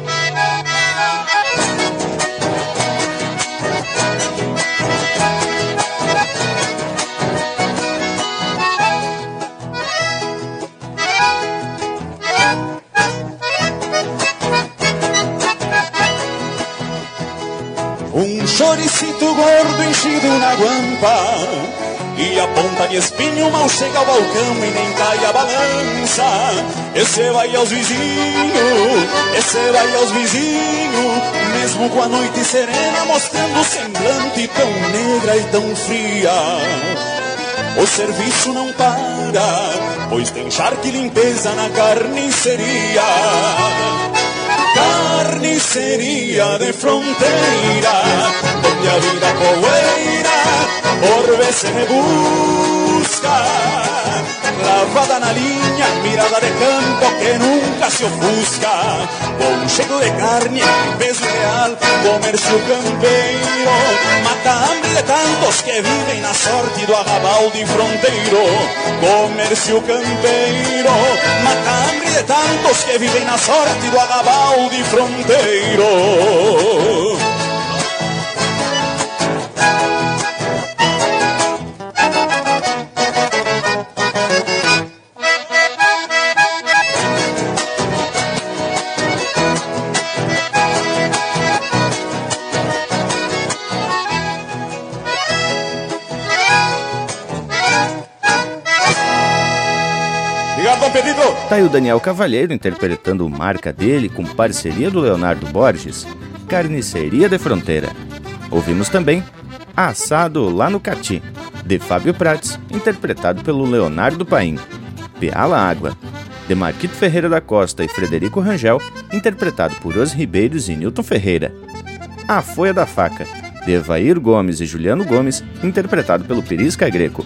Choricito gordo enchido na guampa E a ponta de espinho mal chega ao balcão e nem cai a balança Esse vai aos vizinhos, esse vai aos vizinhos Mesmo com a noite serena mostrando semblante tão negra e tão fria o serviço não para, pois tem charque limpeza na carniceria. Carniceria de fronteira, onde a vida poeira por vez se busca. Lavada na linha, mirada de campo que nunca se ofusca. Com cheiro de carne, peso real, comércio campeiro. Mata a hambre de tantos que vivem na sorte do arrabalde fronteiro. Comércio campeiro, mata a hambre de tantos que vivem na sorte do arrabalde fronteiro. Tá aí o Daniel Cavalheiro interpretando marca dele com parceria do Leonardo Borges, Carniceria de Fronteira. Ouvimos também Assado lá no Cati, de Fábio Prates, interpretado pelo Leonardo Paim. Peala Água, de Marquito Ferreira da Costa e Frederico Rangel, interpretado por Os Ribeiros e Newton Ferreira. A Folha da Faca, de Evair Gomes e Juliano Gomes, interpretado pelo Perisca Greco.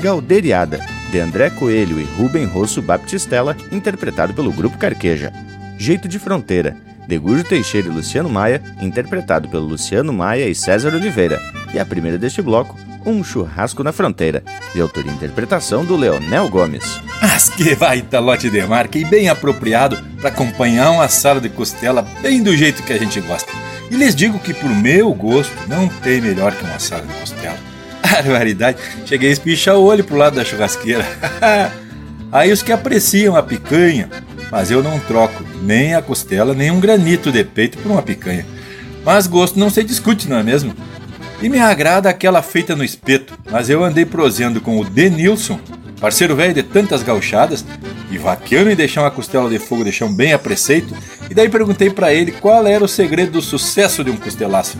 Galderiada, de André Coelho e Rubem Rosso Baptistella, interpretado pelo Grupo Carqueja. Jeito de Fronteira, de Gurjo Teixeira e Luciano Maia, interpretado pelo Luciano Maia e César Oliveira. E a primeira deste bloco, Um Churrasco na Fronteira, de autoria e interpretação do Leonel Gomes. Mas que baita lote de marca e bem apropriado para acompanhar um assado de costela bem do jeito que a gente gosta. E lhes digo que, por meu gosto, não tem melhor que um assado de costela. Barbaridade, cheguei a espichar o olho pro lado da churrasqueira. Aí os que apreciam a picanha, mas eu não troco nem a costela, nem um granito de peito por uma picanha. Mas gosto não se discute, não é mesmo? E me agrada aquela feita no espeto, mas eu andei prosendo com o Denilson, parceiro velho de tantas gauchadas, e vaqueando em deixar uma costela de fogo de chão bem a preceito, e daí perguntei para ele qual era o segredo do sucesso de um costelaço.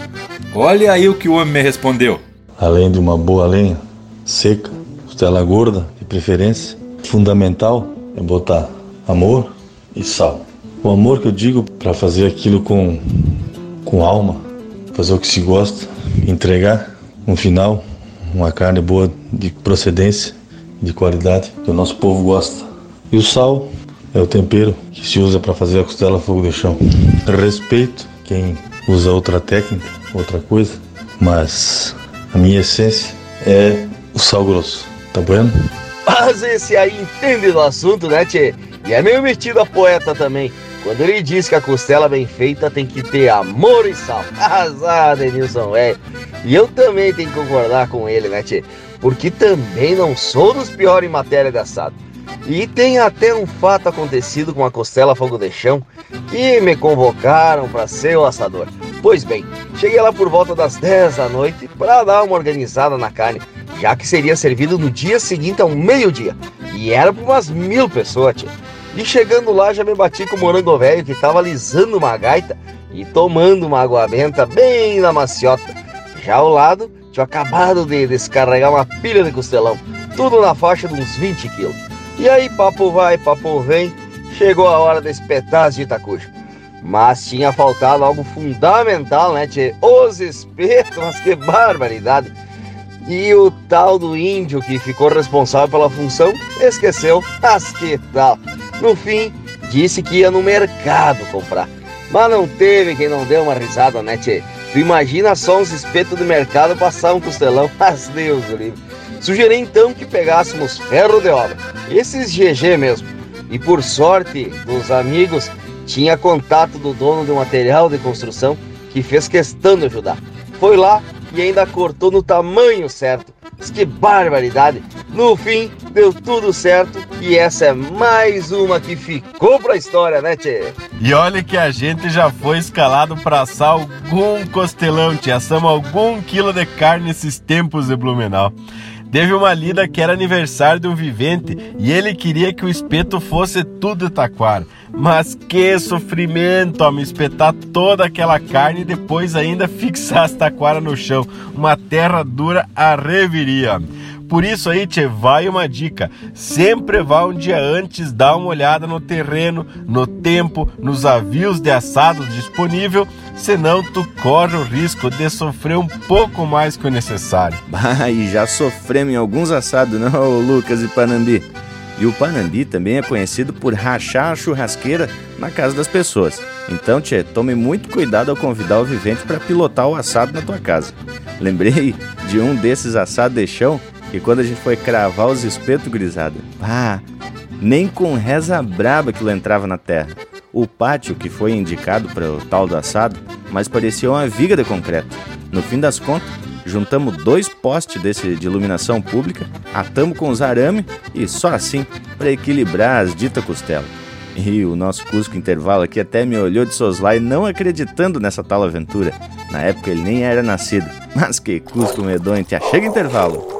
Olha aí o que o homem me respondeu além de uma boa lenha seca, costela gorda de preferência. Fundamental é botar amor e sal. O amor que eu digo para fazer aquilo com, com alma, fazer o que se gosta, entregar no final uma carne boa de procedência, de qualidade, que o nosso povo gosta. E o sal é o tempero que se usa para fazer a costela fogo de chão. Respeito quem usa outra técnica, outra coisa, mas a minha essência é o sal grosso. Tá bueno? Mas esse aí entende do assunto, né, Tchê? E é meio metido a poeta também. Quando ele diz que a costela bem feita tem que ter amor e sal. Azar, Denilson, velho. E eu também tenho que concordar com ele, né, Tchê? Porque também não sou dos piores em matéria de assado. E tem até um fato acontecido com a costela fogo de chão que me convocaram para ser o assador. Pois bem, cheguei lá por volta das 10 da noite para dar uma organizada na carne, já que seria servido no dia seguinte ao meio-dia. E era para umas mil pessoas, tia. E chegando lá já me bati com o morango velho que estava alisando uma gaita e tomando uma água benta bem na maciota. Já ao lado, tinha acabado de descarregar uma pilha de costelão, tudo na faixa de uns 20 quilos. E aí, papo vai, papo vem, chegou a hora de espetar de Itacuja. Mas tinha faltado algo fundamental, né, tchê? Os espetos, mas que barbaridade! E o tal do índio que ficou responsável pela função esqueceu, mas que tal? No fim, disse que ia no mercado comprar. Mas não teve quem não deu uma risada, né, tchê? Tu imagina só uns espetos do mercado passar um costelão, mas Deus do livre. Sugeri então que pegássemos ferro de obra, esses GG mesmo. E por sorte dos amigos, tinha contato do dono do material de construção que fez questão de ajudar. Foi lá e ainda cortou no tamanho certo. Que barbaridade! No fim, deu tudo certo e essa é mais uma que ficou pra história, né, Tchê? E olha que a gente já foi escalado pra assar algum costelão, Tchê. Assamos algum quilo de carne nesses tempos de Blumenau. Teve uma lida que era aniversário de um vivente e ele queria que o espeto fosse tudo taquara. Mas que sofrimento, homem, espetar toda aquela carne e depois ainda fixar as taquara no chão. Uma terra dura a reviria. Por isso aí, tchê, vai uma dica. Sempre vá um dia antes dar uma olhada no terreno, no tempo, nos avios de assados disponível, senão tu corre o risco de sofrer um pouco mais que o necessário. Bah, e já sofremos em alguns assados, não, Lucas e Panambi? E o Panambi também é conhecido por rachar a churrasqueira na casa das pessoas. Então, tchê, tome muito cuidado ao convidar o vivente para pilotar o assado na tua casa. Lembrei de um desses assados de chão e quando a gente foi cravar os espetos, grisada, pá, nem com reza braba aquilo entrava na terra. O pátio que foi indicado para o tal do assado, mas parecia uma viga de concreto. No fim das contas, juntamos dois postes desse de iluminação pública, atamos com os arame e só assim para equilibrar as dita costela. E o nosso Cusco Intervalo aqui até me olhou de soslaio não acreditando nessa tal aventura. Na época ele nem era nascido. Mas que Cusco medonho, tia. Chega intervalo.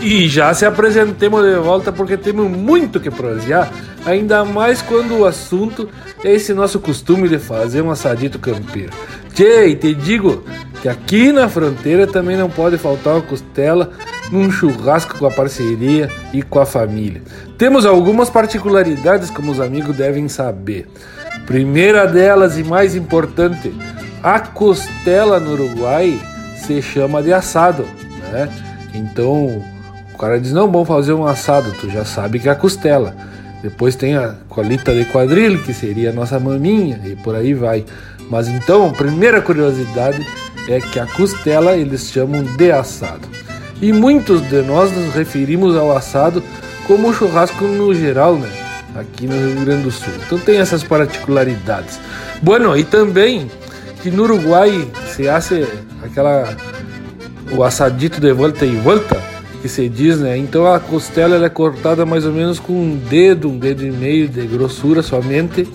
E já se apresentemos de volta porque temos muito que prosear, ainda mais quando o assunto é esse nosso costume de fazer um assadito campeiro. Tchê, e te digo que aqui na fronteira também não pode faltar uma costela num churrasco com a parceria e com a família. Temos algumas particularidades como os amigos devem saber. Primeira delas e mais importante, a costela no Uruguai se chama de assado, né? Então cara diz: Não, vamos fazer um assado. Tu já sabe que é a costela. Depois tem a colita de quadrilho, que seria a nossa maminha, e por aí vai. Mas então, a primeira curiosidade é que a costela eles chamam de assado. E muitos de nós nos referimos ao assado como churrasco no geral, né? Aqui no Rio Grande do Sul. Então tem essas particularidades. Bueno, e também que no Uruguai se hace aquela o assadito de volta e volta que se diz, né? Então a costela é cortada mais ou menos com um dedo, um dedo e meio de grossura somente,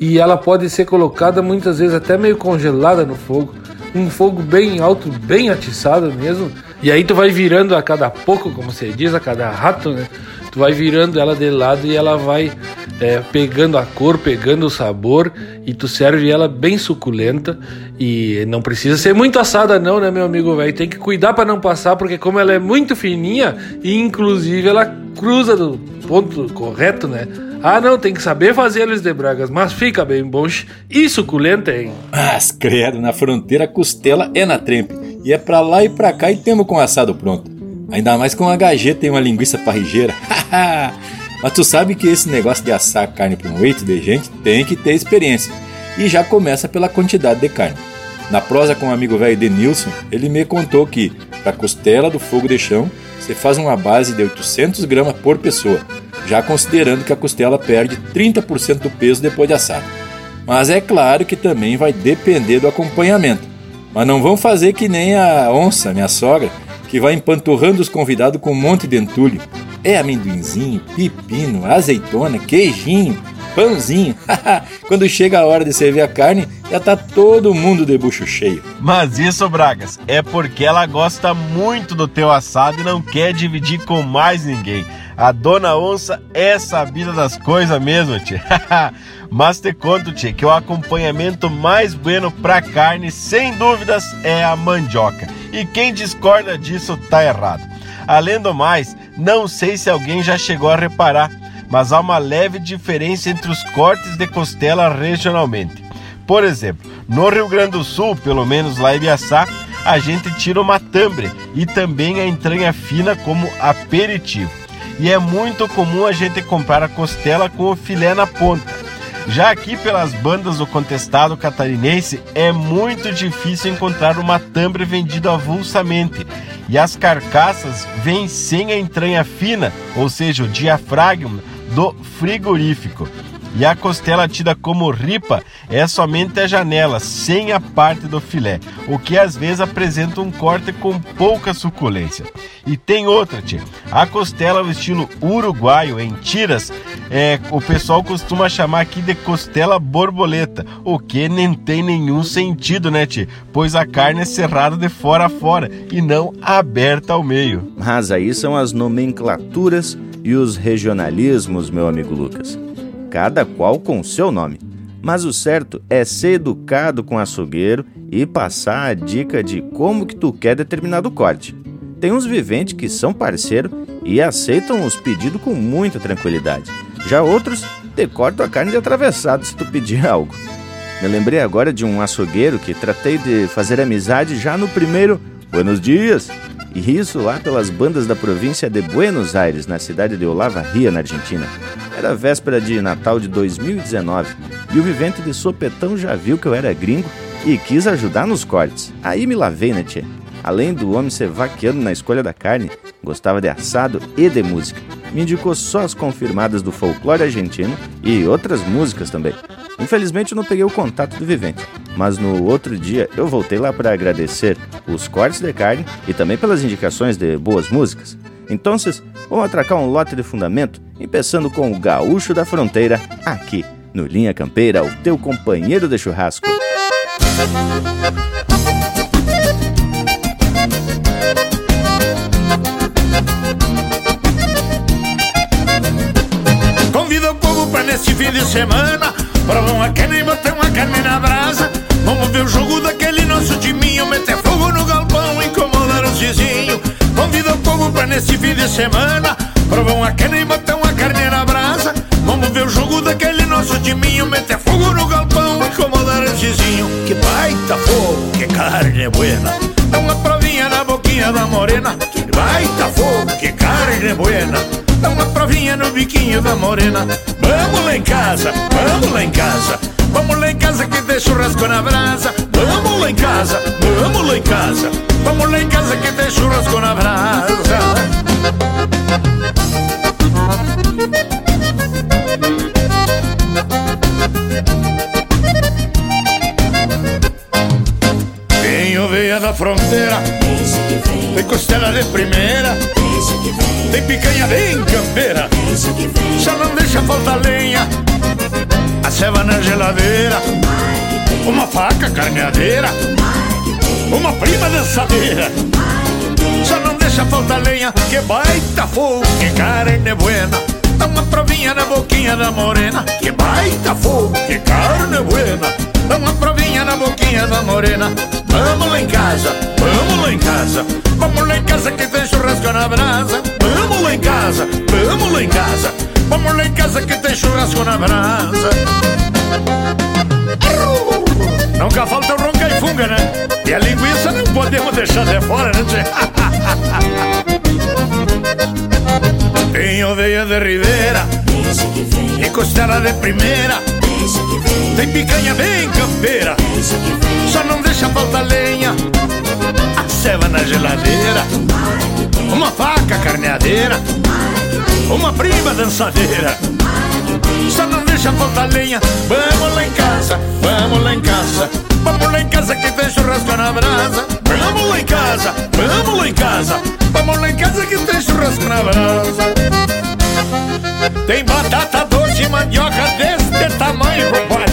e ela pode ser colocada muitas vezes até meio congelada no fogo, um fogo bem alto, bem atiçado mesmo. E aí tu vai virando a cada pouco, como se diz, a cada rato, né? Tu vai virando ela de lado e ela vai é, pegando a cor, pegando o sabor e tu serve ela bem suculenta e não precisa ser muito assada não, né, meu amigo velho? Tem que cuidar para não passar porque como ela é muito fininha e inclusive ela cruza do ponto correto, né? Ah, não, tem que saber fazer eles de bragas, mas fica bem bom e suculenta, hein? Mas credo, na fronteira a costela é na trempe e é pra lá e pra cá e temos com assado pronto. Ainda mais com a gajeta e uma linguiça parrigeira. Mas tu sabe que esse negócio de assar carne para um eito de gente tem que ter experiência. E já começa pela quantidade de carne. Na prosa com o amigo velho Denilson, ele me contou que, para costela do fogo de chão, você faz uma base de 800 gramas por pessoa, já considerando que a costela perde 30% do peso depois de assar. Mas é claro que também vai depender do acompanhamento. Mas não vão fazer que nem a onça, minha sogra, que vai empanturrando os convidados com um monte de entulho. É amendoinzinho, pepino, azeitona, queijinho, pãozinho. Quando chega a hora de servir a carne, já tá todo mundo de bucho cheio. Mas isso, Bragas, é porque ela gosta muito do teu assado e não quer dividir com mais ninguém. A dona onça é sabida das coisas mesmo, tia. Mas te conto, tia, que o acompanhamento mais bueno pra carne, sem dúvidas, é a mandioca. E quem discorda disso tá errado. Além do mais, não sei se alguém já chegou a reparar, mas há uma leve diferença entre os cortes de costela regionalmente. Por exemplo, no Rio Grande do Sul, pelo menos lá em Biaçá, a gente tira o matambre e também a entranha fina como aperitivo. E é muito comum a gente comprar a costela com o filé na ponta. Já aqui pelas bandas do contestado catarinense é muito difícil encontrar uma tambre vendida avulsamente e as carcaças vêm sem a entranha fina, ou seja, o diafragma do frigorífico. E a costela tida como ripa é somente a janela, sem a parte do filé, o que às vezes apresenta um corte com pouca suculência. E tem outra, tia. A costela o estilo uruguaio, em tiras, é, o pessoal costuma chamar aqui de costela borboleta, o que nem tem nenhum sentido, né, tia? Pois a carne é serrada de fora a fora e não aberta ao meio. Mas aí são as nomenclaturas e os regionalismos, meu amigo Lucas cada qual com seu nome. Mas o certo é ser educado com o açougueiro e passar a dica de como que tu quer determinado corte. Tem uns viventes que são parceiro e aceitam os pedidos com muita tranquilidade. Já outros decortam a carne de atravessado se tu pedir algo. Me lembrei agora de um açougueiro que tratei de fazer amizade já no primeiro Buenos Dias. E isso lá pelas bandas da província de Buenos Aires, na cidade de Olavarria, na Argentina. Era véspera de Natal de 2019 e o vivente de sopetão já viu que eu era gringo e quis ajudar nos cortes. Aí me lavei, né, tia? Além do homem ser vaqueando na escolha da carne, gostava de assado e de música. Me indicou só as confirmadas do folclore argentino e outras músicas também. Infelizmente eu não peguei o contato do vivente, mas no outro dia eu voltei lá para agradecer os cortes de carne e também pelas indicações de boas músicas. Então, vamos atracar um lote de fundamento, empeçando com o Gaúcho da Fronteira, aqui no Linha Campeira, o teu companheiro de churrasco. Convido o povo para nesse fim de semana Provar uma carne e botar uma carne na brasa. Vamos ver o jogo daquele nosso timinho. Meter fogo no galpão, incomodar os vizinhos. Convido o povo pra nesse fim de semana. Provar uma carne e botar uma carne na brasa. Vamos ver o jogo daquele nosso timinho. Meter fogo no galpão, incomodar os vizinhos. Que baita fogo, que carne buena. Dá uma provinha na boquinha da morena. Que baita fogo, que carne buena Dá uma provinha no biquinho da morena. Vamos lá em casa, vamos lá em casa. Vamos lá em casa que tem churrasco na brasa. Vamos lá em casa, vamos lá em casa. Vamos lá em casa que tem churrasco na brasa. Tem oveia da fronteira. Tem costela de primeira Tem picanha bem campeira. Já não deixa faltar lenha. A ceva na geladeira. Uma faca carneadeira. Uma prima dançadeira. Já não deixa faltar lenha Que baita fogo, que carne buena. Dá uma provinha na boquinha da morena Que baita fogo, que carne buena. Dá uma provinha na boquinha da morena. Vamos lá em casa, vamos lá em casa. Vamos lá em casa que tem churrasco na brasa. Vamos lá em casa, vamos lá em casa. Vamos lá em casa que tem churrasco na brasa. Nunca falta o ronca e funga, né? E a linguiça não podemos deixar de fora, né, tchê? Tem oveia de ribeira E costela de primeira Tem picanha bem campeira. Só não deixa faltar lenha. A ceva na geladeira. Uma faca carneadeira. Uma prima dançadeira. Só não deixa faltar lenha. Vamos lá em casa, vamos lá em casa. Vamos lá em casa que tem churrasco na brasa. Vamos lá em casa, vamos lá em casa. Vamos lá em casa que tem churrasco na brasa Tem batata doce mandioca deste tamanho, compadre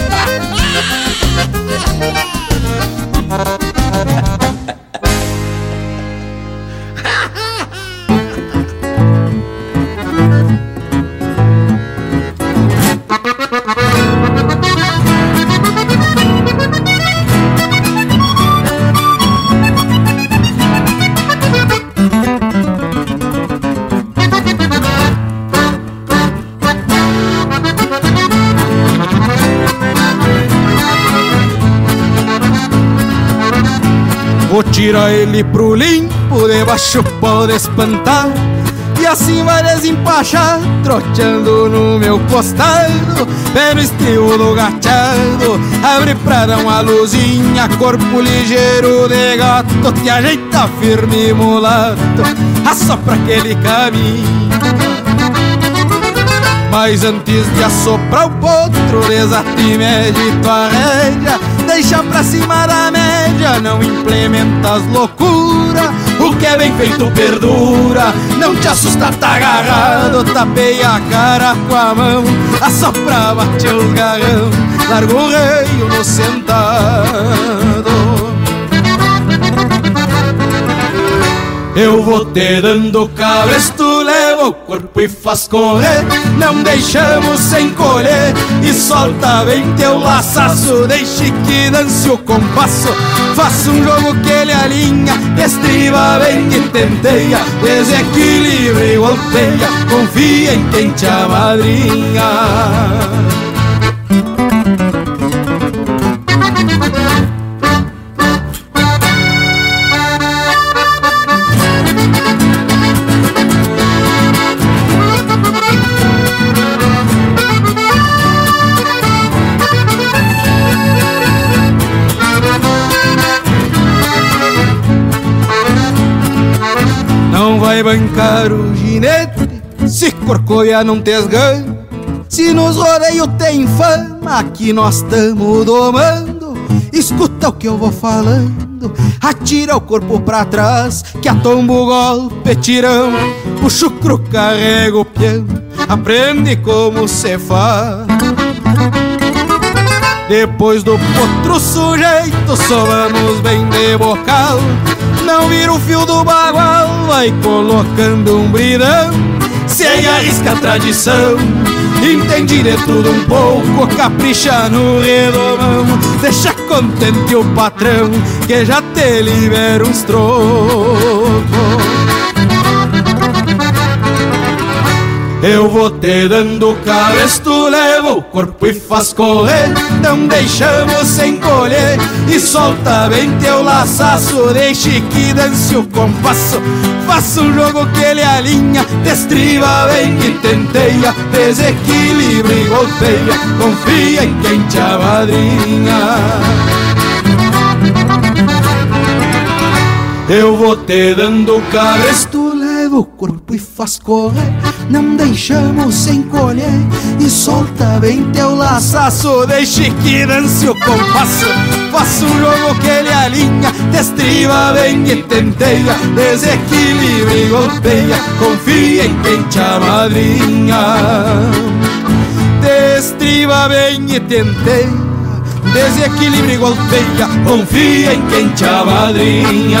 Vou tirar ele pro limpo, debaixo pode espantar. E assim vai desempachar, troteando no meu costado Pé no estribo do gachado, abre pra dar uma luzinha Corpo ligeiro de gato, te ajeita firme mulato Assopra aquele caminho. Mas antes de assoprar o potro, desate e mede tua rédea Deixa pra cima da média, não implementa as loucuras. O que é bem feito perdura, não te assusta, tá agarrado Tapeia a cara com a mão, assopra, bate os garrão. Larga o reio no sentado Eu vou te dando cabresto, leva o corpo e faz correr. Não deixamos sem colher E solta bem teu laçaço. Deixe que dance o compasso. Faça um jogo que ele alinha Estriba bem e tenteia. Desequilibra e golpeia. Confia em quem te amadrinha vai bancar o ginete se corcoia não tesgando. Se nos rodeio tem fama, aqui nós tamo domando. Escuta o que eu vou falando, atira o corpo pra trás, que atomba o golpe tirão. O chucro carrega o piano, aprende como se faz. Depois do potro sujeito, somamos bem de bocal. Não vira o fio do bagual, vai colocando um bridão Sem arrisca a tradição Entende de tudo um pouco, capricha no redomão Deixa contente o patrão, que já te libera uns trocos Eu vou te dando cabresto, levo o corpo e faz correr. Não deixamos sem colher. E solta bem teu laçaço. Deixe que dance o compasso. Faça um jogo que ele alinha. Destriva bem e tenteia Desequilibra e golpeia. Confia em quem te amadrinha Eu vou te dando levo o corpo e faz correr. Não deixamos sem colher E solta bem teu laçaço. Deixe que dance o compasso. Faça um jogo que ele alinha Destriba bem e tenteia Desequilibra e golpeia. Confia em quem te amadrinha. Destriba bem e tenteia Desequilibra e golpeia. Confia em quem te amadrinha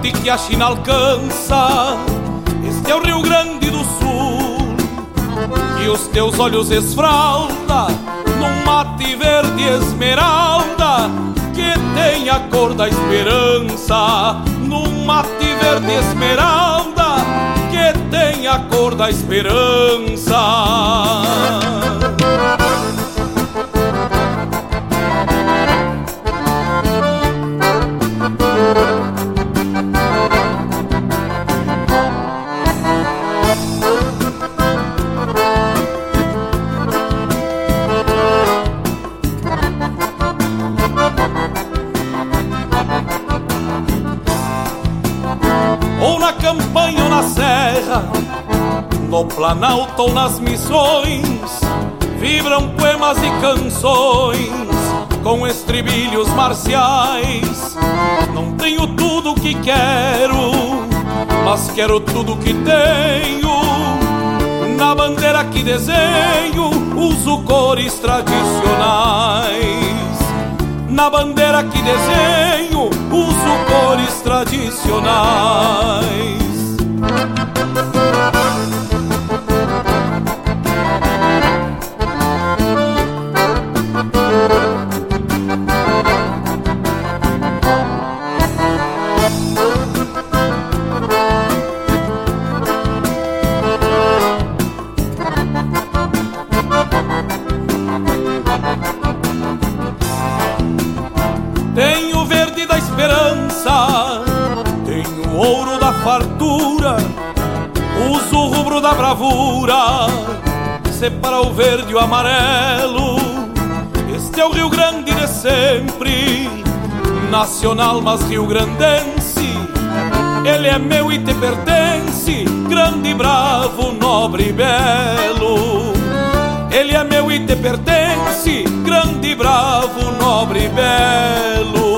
Mate que a China alcança Este é o Rio Grande do Sul E os teus olhos esfralda Num mate verde esmeralda Que tem a cor da esperança Num mate verde esmeralda Que tem a cor da esperança Planalto ou nas missões, vibram poemas e canções com estribilhos marciais. quero, mas quero tudo que tenho. Na bandeira que desenho, uso cores tradicionais. Na bandeira que desenho, uso cores tradicionais. Separa o verde e o amarelo. Este é o Rio Grande de sempre, nacional mas rio grandense. Ele é meu e te pertence, grande, bravo, nobre e belo. Ele é meu e te pertence, grande, bravo, nobre e belo.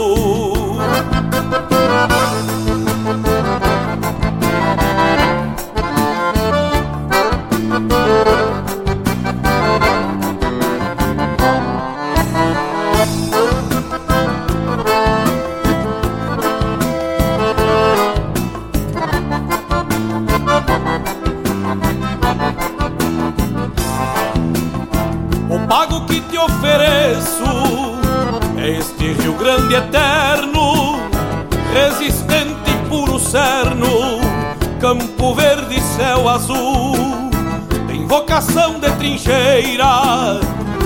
Trincheira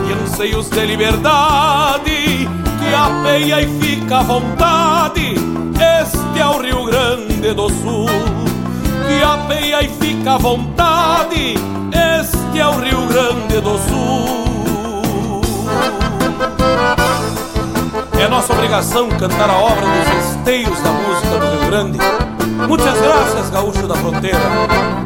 e anseios de liberdade, que apeia e fica à vontade. Este é o Rio Grande do Sul, que apeia e fica à vontade. Este é o Rio Grande do Sul. É nossa obrigação cantar a obra dos esteios da música do Rio Grande. Muitas graças, gaúcho da fronteira.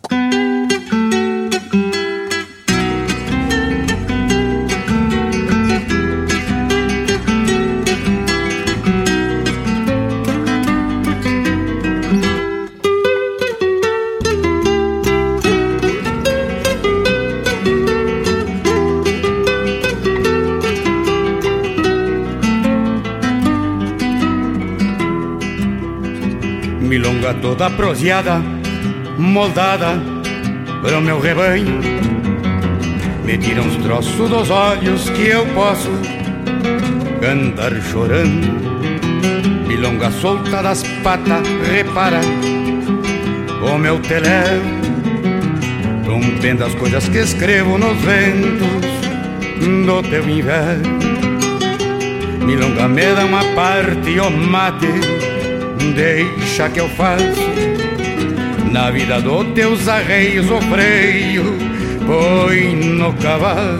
Toda proseada, moldada pro meu rebanho. Me tira uns troços dos olhos que eu posso cantar chorando. Milonga solta das patas, repara o meu teléu. Rompendo as coisas que escrevo nos ventos do teu inverno. Milonga me dá uma parte, o mate deixa que eu faço. Na vida dos teus arreios o freio Põe no cavalo.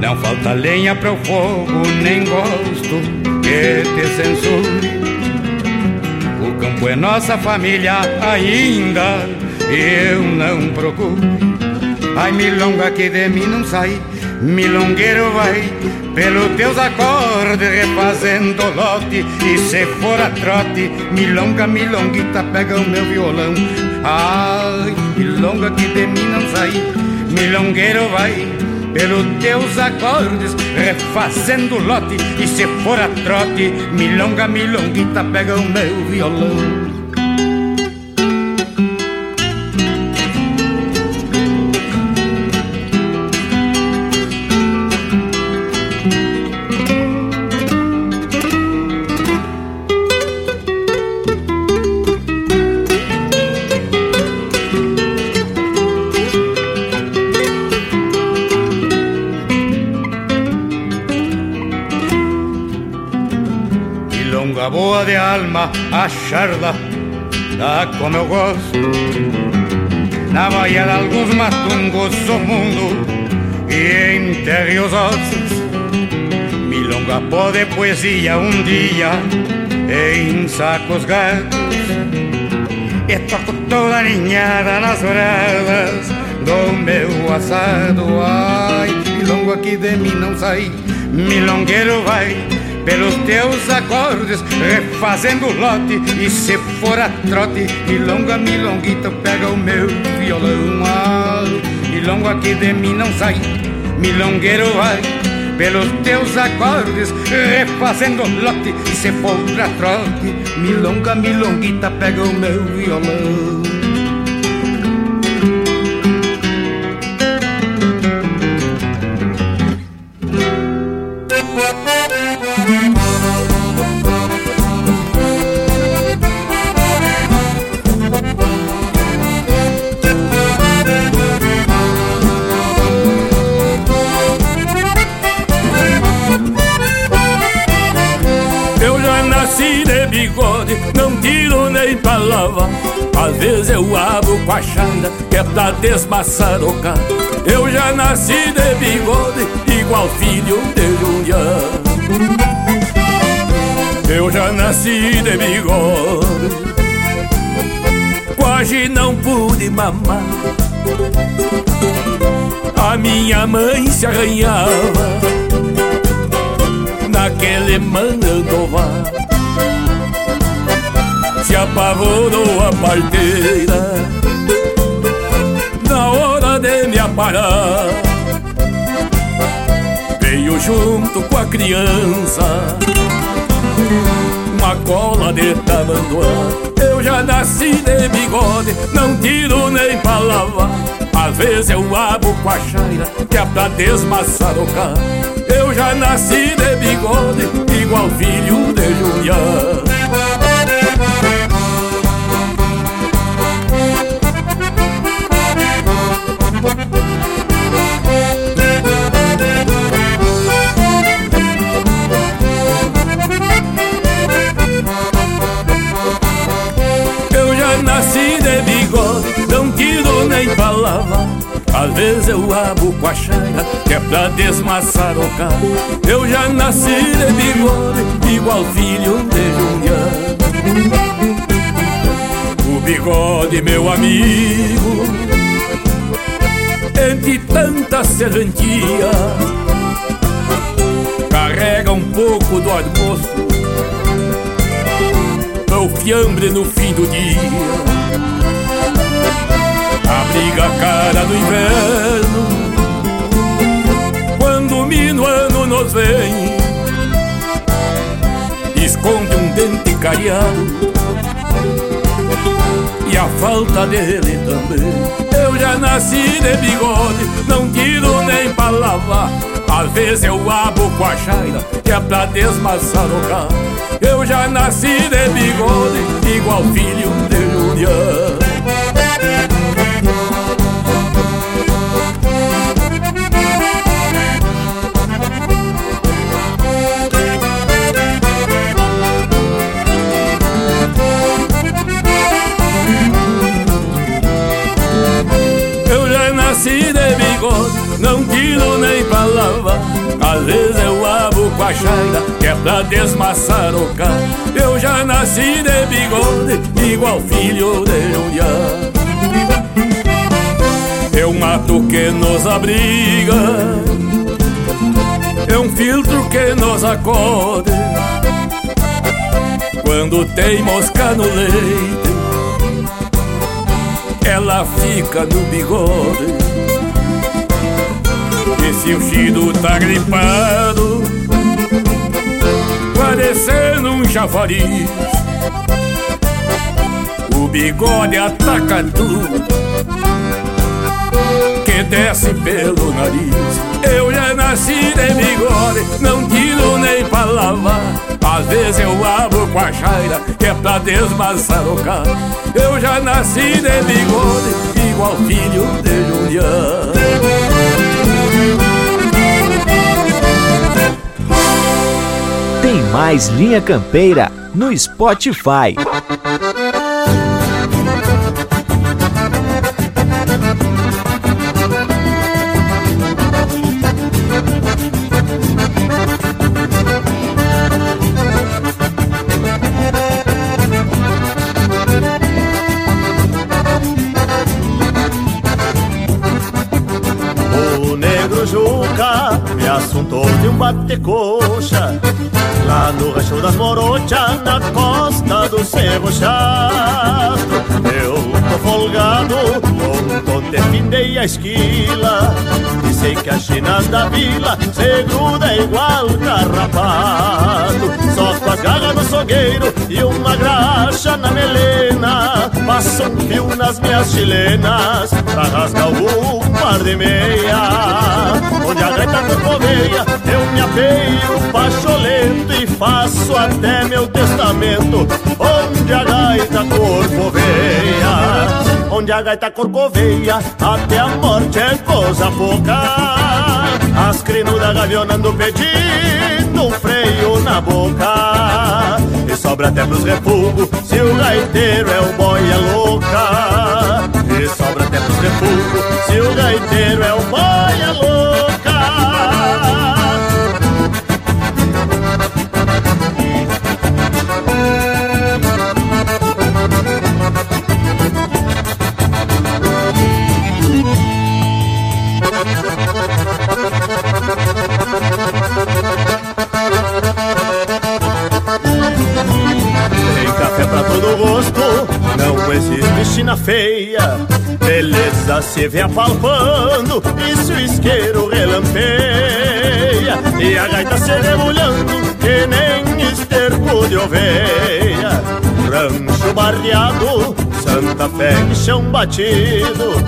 Não falta lenha para o fogo Nem gosto que te censure. O campo é nossa família ainda Eu não procuro. Ai milonga que de mim não sai. Milongueiro vai pelos teus acordes refazendo lote. E se for a trote, milonga, milonguita, pega o meu violão. Ai, milonga que de mim não sai. Milongueiro vai pelos teus acordes refazendo lote. E se for a trote, milonga, milonguita, pega o meu violão de alma, a charla dá como eu gosto Na baia de alguns matungos o mundo E enterre os ossos. Milonga poesia um dia em sacos gatos. E toco toda ninhada nas bradas do meu assado. Ai, milongo aqui de mim não sai, milongueiro vai pelos teus acordes, refazendo lote. E se for a trote, milonga, milonguita, pega o meu violão. Milongo aqui de mim não sai, milongueiro vai pelos teus acordes, refazendo lote. E se for a trote, milonga, milonguita, pega o meu violão. Que é pra desmaçarocar. Eu já nasci de bigode, igual filho de Julián. Eu já nasci de bigode, quase não pude mamar. A minha mãe se arranhava naquele mandandovar se apavorou a parteira aparar Veio junto com a criança Uma cola de tamanduá. Eu já nasci de bigode Não tiro nem pra lavar Às vezes eu abo com a chaira Que é pra desmaçarocar Eu já nasci de bigode Igual filho de Julián Às vezes eu abo com a chaira que é pra desmaçarocar Eu já nasci de bigode igual filho de Julián O bigode meu amigo Entre tanta serventia Carrega um pouco do almoço O fiambre no fim do dia abriga a cara do inverno. Quando o minuano nos vem Esconde um dente cariado. E a falta dele também. Eu já nasci de bigode Não tiro nem pra lavar. Às vezes eu abo com a chaira Que é pra desmaçarocar Eu já nasci de bigode Igual filho de Julián não tiro nem pra lavar. Às vezes eu abo com a chaira, que é pra desmaçarocar. Eu já nasci de bigode, igual filho de Uriá. É um mato que nos abriga, é um filtro que nos acode. Quando tem mosca no leite, ela fica no bigode. Se o tá gripado. Parecendo um chafariz O bigode ataca tudo. Que desce pelo nariz. Eu já nasci de bigode Não tiro nem pra lavar. Às vezes eu abro com a chaira Que é pra desmaçarocar Eu já nasci de bigode Igual filho de Julián Tem mais Linha Campeira no Spotify. O negro Juca me assuntou de um batecô no rancho das morochas, na costa do Cerro Chato Eu tô folgado, ontem findei a esquila sei que as chinas da vila se gruda igual carrapato. Só com as garras no sogueiro e uma graxa na melena. Passo um fio nas minhas chilenas pra rasgar o par de meia. Onde a gaita corcoveia eu me apeio pacholento E faço até meu testamento. Onde a gaita corcoveia Onde a gaita corcoveia Até a morte é coisa pouca. As crinudas gavionando pedindo um freio na boca. E sobra até pros refugos Se o gaiteiro é o boia louca. E sobra até pros refugos Se o gaiteiro é o boia louca pra todo gosto, não existe china feia. Beleza se vê apalpando, e se o isqueiro relampeia. E a gaita se debulhando, que nem esterco de oveia. Rancho barreado, Santa Fé e chão batido.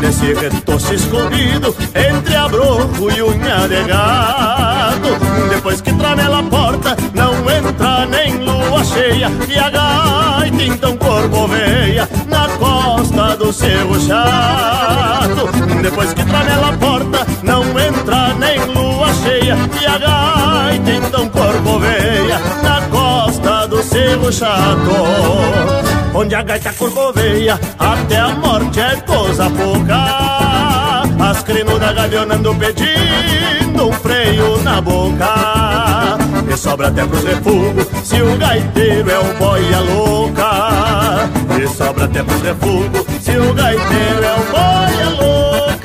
Nesse retoço escondido, entre abroco e unha de gado. Depois que tramela a porta, não entra nem lua cheia. E a gaita então corcoveia na costa do Cerro Chato. Depois que tramela a porta, não entra nem lua cheia. E a gaita então corcoveia na costa do Cerro Chato. Onde a gaita corcoveia, até a morte é coisa pouca. As crinudas gavionando pedindo um freio na boca. E sobra até pros refugos, se o gaiteiro é o boia louca. E sobra até pros refugos, se o gaiteiro é o boia louca.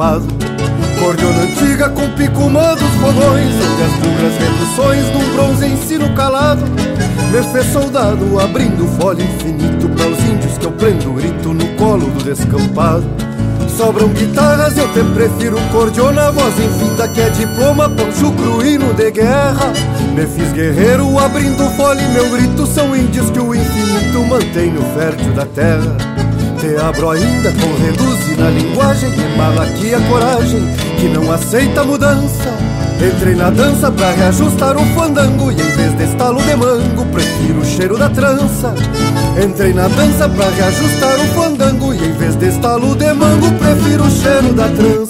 Cordiona antiga com picumã dos fogões. Onde as bugras reduções num bronze ensino calado. Me fez soldado abrindo folha infinito Para os índios que eu prendo grito no colo do descampado. Sobram guitarras, eu te prefiro cordiona Voz em fita que é diploma, poncho cruíno de guerra. Me fiz guerreiro abrindo fole Meu grito são índios que o infinito mantém no fértil da terra Abro ainda com reduzir na linguagem Que mala aqui a coragem, que não aceita mudança. Entrei na dança pra reajustar o fandango E em vez de estalo de mango, prefiro o cheiro da trança. Entrei na dança pra reajustar o fandango E em vez de estalo de mango, prefiro o cheiro da trança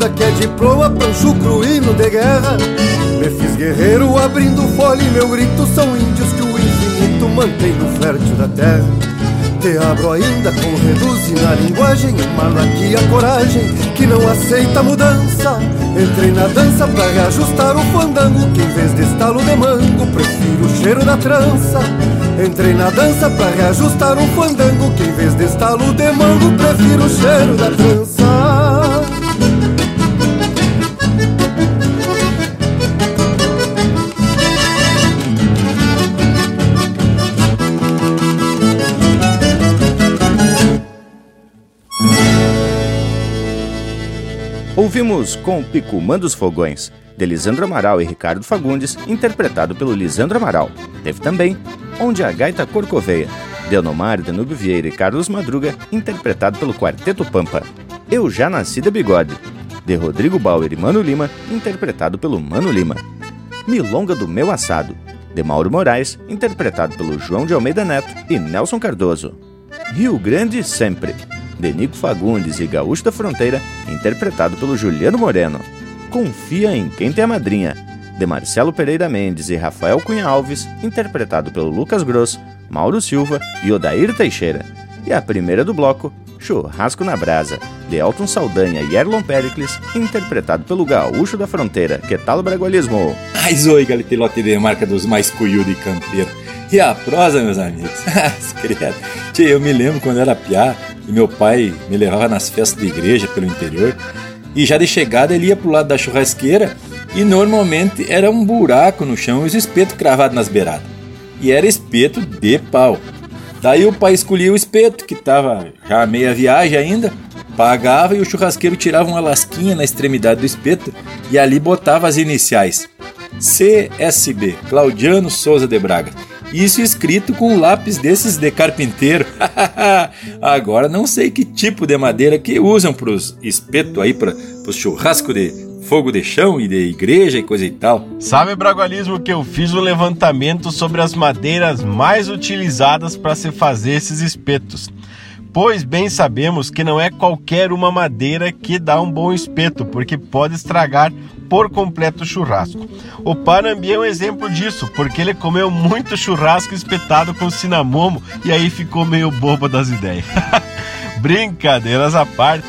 infinda que é diploma pra um chucro hino de guerra. Me fiz guerreiro abrindo fole, meu grito são índios que o infinito mantém no fértil da terra. Te abro ainda com reduz na linguagem, emalo aqui a coragem que não aceita mudança. Entrei na dança pra reajustar o fandango, que em vez de estalo de mango, prefiro o cheiro da trança. Entrei na dança pra reajustar um fandango Que em vez de estalo de mango Prefiro o cheiro da trança Ouvimos Com Picumã dos Fogões, de Lisandro Amaral e Ricardo Fagundes, interpretado pelo Lisandro Amaral. Teve também Onde a Gaita Corcoveia, de Onomar, Danúbio Vieira e Carlos Madruga, interpretado pelo Quarteto Pampa. Eu Já Nasci de Bigode, de Rodrigo Bauer e Mano Lima, interpretado pelo Mano Lima. Milonga do Meu Assado, de Mauro Moraes, interpretado pelo João de Almeida Neto e Nelson Cardoso. Rio Grande Sempre, de Nico Fagundes e Gaúcho da Fronteira, interpretado pelo Juliano Moreno. Confia em quem tem a madrinha, de Marcelo Pereira Mendes e Rafael Cunha Alves, interpretado pelo Lucas Gross, Mauro Silva e Odair Teixeira. E a primeira do bloco, Churrasco na Brasa, de Elton Saldanha e Erlon Pericles, interpretado pelo Gaúcho da Fronteira. Que tal bragualismo? Ai, zoi, galitelote de marca dos mais cuiu de campeiro. E a prosa, meus amigos? Credo. Eu me lembro quando era piá e meu pai me levava nas festas de igreja pelo interior e já de chegada ele ia pro lado da churrasqueira e normalmente era um buraco no chão e os espetos cravados nas beiradas. E era espeto de pau. Daí o pai escolhia o espeto, que estava já meia viagem ainda, pagava e o churrasqueiro tirava uma lasquinha na extremidade do espeto e ali botava as iniciais. CSB, Claudiano Souza de Braga. Isso escrito com um lápis desses de carpinteiro. Agora não sei que tipo de madeira que usam para os espetos aí, para os churrascos de fogo de chão e de igreja e coisa e tal. Sabe, Bragualismo, que eu fiz um levantamento sobre as madeiras mais utilizadas para se fazer esses espetos. Pois bem sabemos que não é qualquer uma madeira que dá um bom espeto, porque pode estragar por completo o churrasco. O Panambi é um exemplo disso, porque ele comeu muito churrasco espetado com cinamomo e aí ficou meio bobo das ideias. Brincadeiras à parte,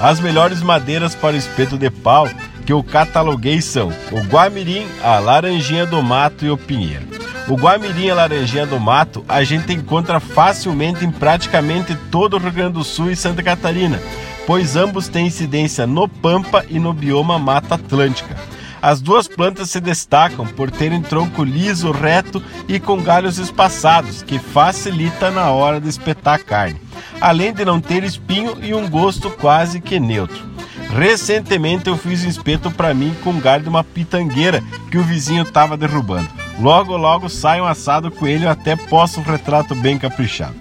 as melhores madeiras para o espeto de pau que eu cataloguei são o guamirim, a laranjinha do mato e o pinheiro. O guamirim e a laranjinha do mato a gente encontra facilmente em praticamente todo o Rio Grande do Sul e Santa Catarina, pois ambos têm incidência no Pampa e no bioma Mata Atlântica. As duas plantas se destacam por terem tronco liso, reto e com galhos espaçados, que facilita na hora de espetar a carne, além de não ter espinho e um gosto quase que neutro. Recentemente eu fiz um espeto para mim com galho de uma pitangueira que o vizinho estava derrubando. Logo, logo sai um assado coelho, até posto um retrato bem caprichado.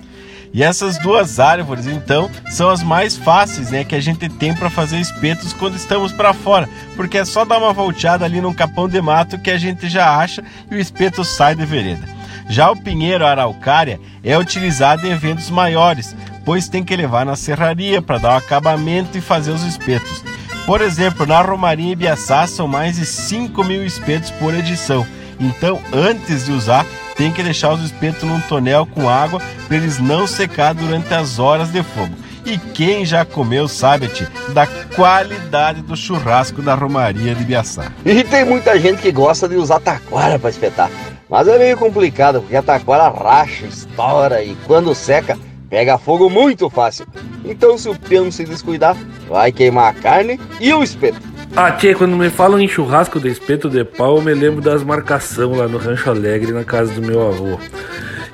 E essas duas árvores, então, são as mais fáceis, né, que a gente tem para fazer espetos quando estamos para fora, porque é só dar uma volteada ali num capão de mato que a gente já acha e o espeto sai de vereda. Já o pinheiro araucária é utilizado em eventos maiores, pois tem que levar na serraria para dar o acabamento e fazer os espetos. Por exemplo, na Romaria Ibiaçá são mais de 5 mil espetos por edição. Então, antes de usar, tem que deixar os espetos num tonel com água para eles não secar durante as horas de fogo. E quem já comeu sabe, tia, da qualidade do churrasco da Romaria de Ibiaçá. E tem muita gente que gosta de usar taquara para espetar. Mas é meio complicado, porque a taquara racha, estoura e quando seca, pega fogo muito fácil. Então se o peão se descuidar, vai queimar a carne e o espeto. Ah, tia, quando me falam em churrasco de espeto de pau, eu me lembro das marcações lá no Rancho Alegre, na casa do meu avô.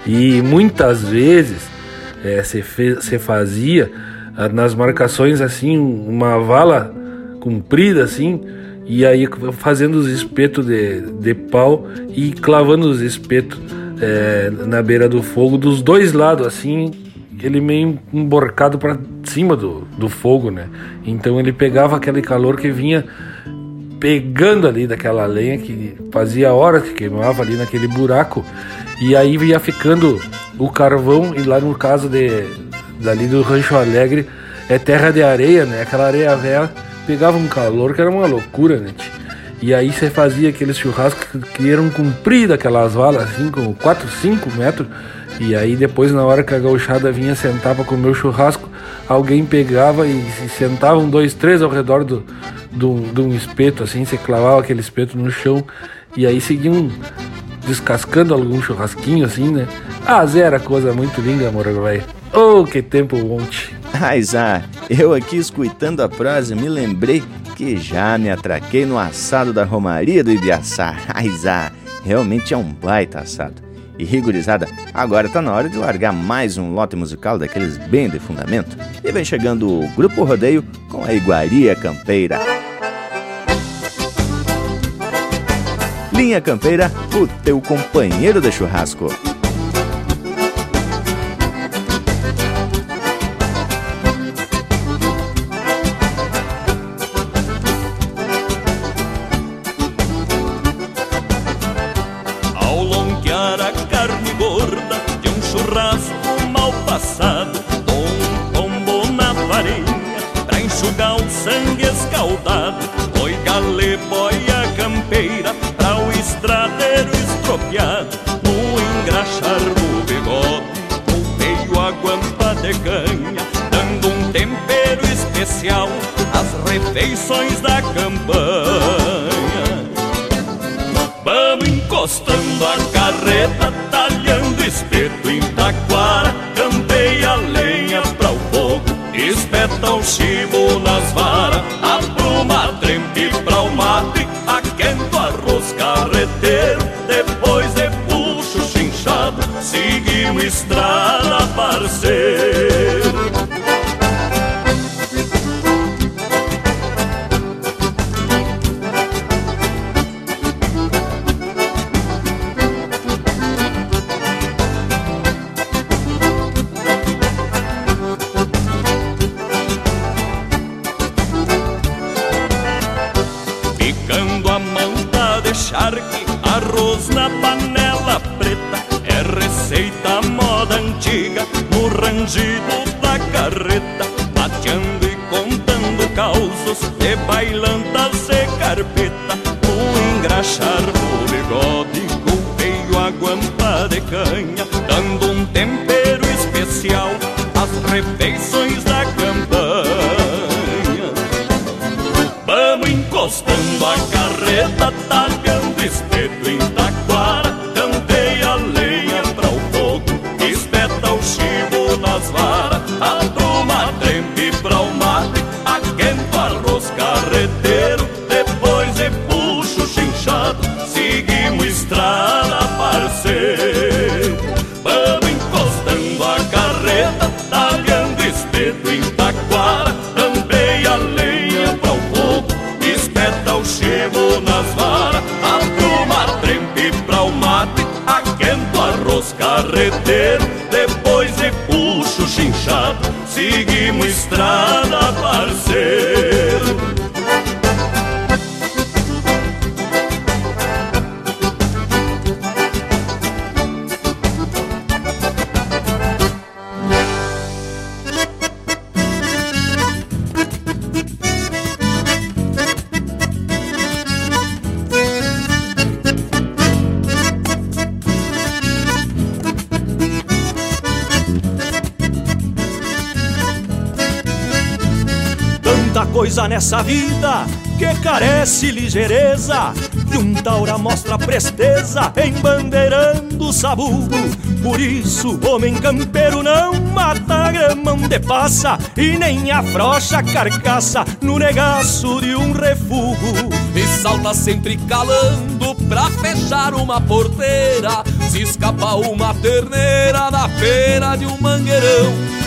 E muitas vezes é, fez, se fazia ah, nas marcações assim, uma vala comprida assim, e aí fazendo os espetos de, de pau e clavando os espetos é, na beira do fogo dos dois lados, assim, ele meio emborcado para cima do, do fogo, né? Então ele pegava aquele calor que vinha pegando ali daquela lenha que fazia horas que queimava ali naquele buraco e aí ia ficando o carvão e lá no caso de dali do Rancho Alegre é terra de areia, né? Aquela areia velha pegava um calor que era uma loucura, né? tio? E aí você fazia aqueles churrascos que eram compridos, aquelas valas assim, com 4, 5 metros. E aí depois, na hora que a gauchada vinha sentar pra comer o churrasco, alguém pegava e se sentavam dois, três ao redor do, do, de um espeto, assim, você clavava aquele espeto no chão e aí seguiam descascando algum churrasquinho, assim, né? Ah, era coisa muito linda, amor, velho. Oh, que tempo ontem. Mas ah, eu aqui escutando a prosa me lembrei que já me atraquei no assado da Romaria do Ibiaçá. Ah, realmente é um baita assado. E rigorizada, agora tá na hora de largar mais um lote musical daqueles bem de fundamento. E vem chegando o Grupo Rodeio com a Iguaria Campeira. Linha Campeira, o teu companheiro de churrasco. Coisa nessa vida que carece ligeireza. E um taura mostra presteza embandeirando o sabugo. Por isso, homem campeiro não mata grama onde passa E nem afrocha carcaça no negaço de um refugo. E salta sempre calando pra fechar uma porteira. Se escapa uma terneira da feira de um mangueirão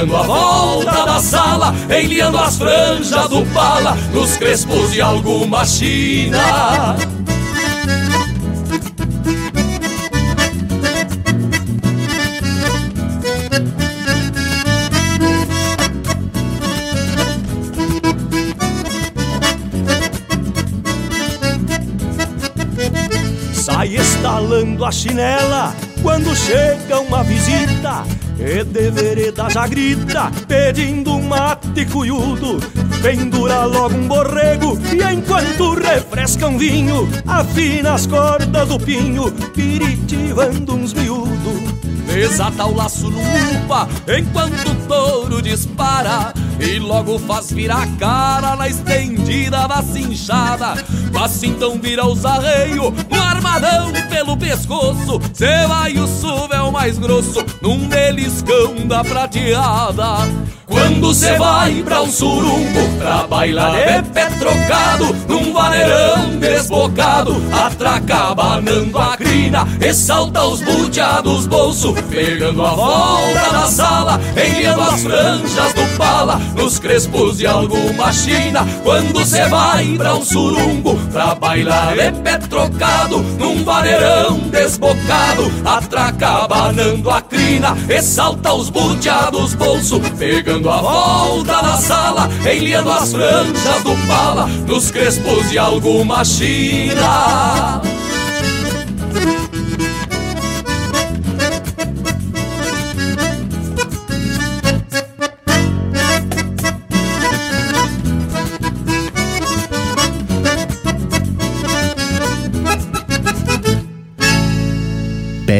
dando a volta da sala, enliando as franjas do pala, nos crespos de alguma china. Sai estalando a chinela quando chega uma visita e de vereda já grita, pedindo um mate cuiudo. Pendura logo um borrego e enquanto refresca um vinho Afina as cordas do pinho, piritivando uns miúdos Desata o laço no upa enquanto o touro dispara E logo faz virar a cara na estendida da cinchada Mas então vira os arreios, armadão pelo pescoço Cê vai o suvel mais grosso num beliscão da prateada. Quando cê vai pra um surumbo Pra bailar de pé trocado Num vaneirão desbocado Atraca banando a crina E salta os buteados bolso Pegando a volta da sala Enviando as franjas do pala Nos crespos de alguma china. Quando cê vai pra um surumbo Pra bailar de pé trocado Num vaneirão desbocado Atraca banando a crina E salta os buteados bolso Pegando a volta da sala, enliando as franjas do pala, nos crespos de alguma china.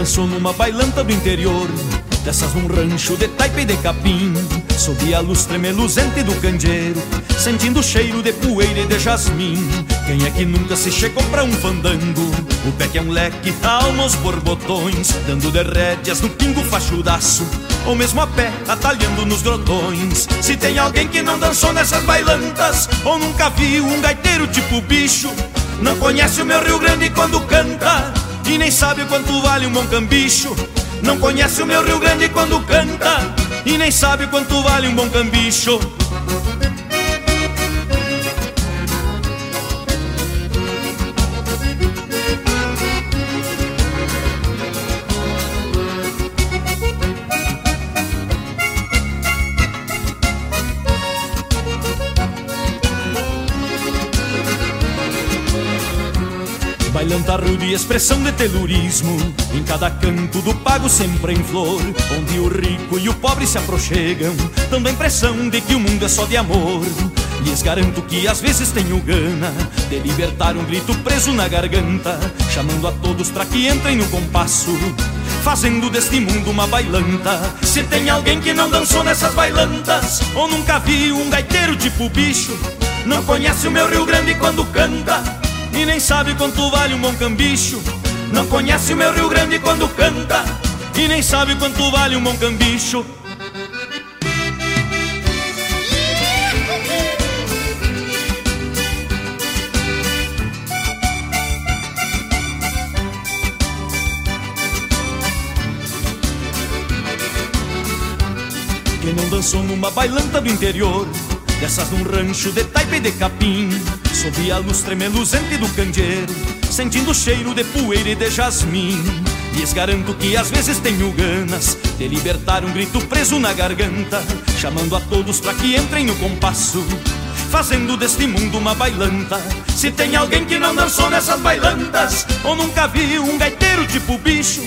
Dançou numa bailanta do interior. Dessas num rancho de taipa e de capim Sob a luz tremeluzente do candeeiro Sentindo o cheiro de poeira e de jasmim. Quem é que nunca se chegou pra um fandango? O pé que é um leque, alma aos borbotões Dando de rédeas no pingo fachudaço Ou mesmo a pé, atalhando nos grotões. Se tem alguém que não dançou nessas bailantas Ou nunca viu um gaiteiro tipo bicho Não conhece o meu Rio Grande quando canta E nem sabe quanto vale um bom cambicho. Não conhece o meu Rio Grande quando canta. E nem sabe quanto vale um bom cambicho Bailanta rude expressão de telurismo. Em cada canto do pago sempre em flor Onde o rico e o pobre se aproxegam. Dando a impressão de que o mundo é só de amor. Lhes garanto que às vezes tenho gana De libertar um grito preso na garganta Chamando a todos pra que entrem no compasso. Fazendo deste mundo uma bailanta. Se tem alguém que não dançou nessas bailantas Ou nunca viu um gaiteiro tipo bicho Não conhece o meu Rio Grande quando canta e nem sabe quanto vale um bom cambicho. Não conhece o meu Rio Grande quando canta e nem sabe quanto vale um bom cambicho. Quem não dançou numa bailanta do interior Dessas num rancho de taipa e de capim Sob a luz tremeluzente do candeeiro Sentindo o cheiro de poeira e de jasmim Lhes garanto que às vezes tenho ganas de libertar um grito preso na garganta, chamando a todos para que entrem no compasso, fazendo deste mundo uma bailanta. Se tem alguém que não dançou nessas bailantas, ou nunca viu um gaiteiro tipo bicho,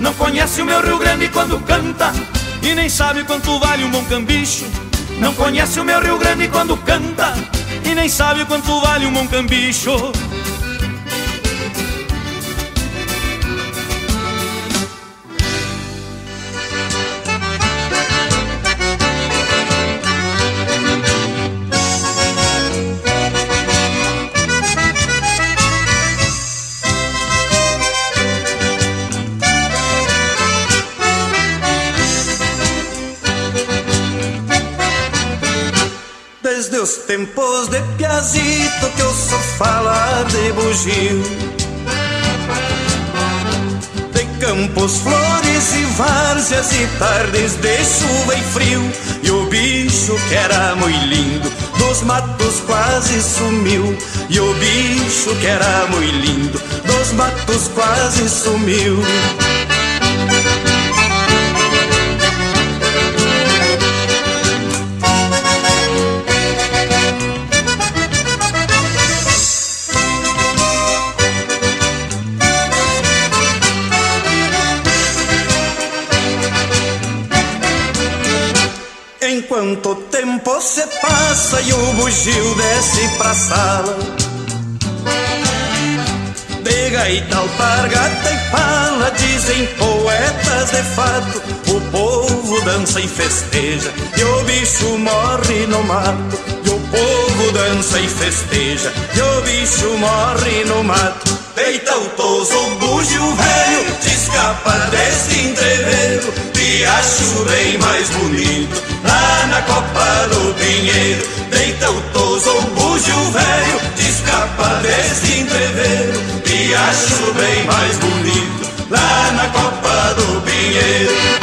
não conhece o meu Rio Grande quando canta, e nem sabe quanto vale um bom cambicho. Não conhece o meu Rio Grande quando canta, e nem sabe quanto vale um bom cambicho. Os tempos de Piazito que eu sou falar de bugio. De campos, flores e várzeas e tardes de chuva e frio. E o bicho que era muito lindo dos matos quase sumiu. E o bicho que era muito lindo dos matos quase sumiu Enquanto o tempo se passa e o bugio desce pra sala. De gaita, alpargata e pala Dizem poetas de fato O povo dança e festeja E o bicho morre no mato E o povo dança e festeja E o bicho morre no mato. Deita o toso, bugio velho Te escapa desse entreveiro Te acho bem mais bonito. Lá na copa do pinheiro Deita o toso, o bugio velho Te escapa desse entreveiro Te acho bem mais bonito. Lá na copa do pinheiro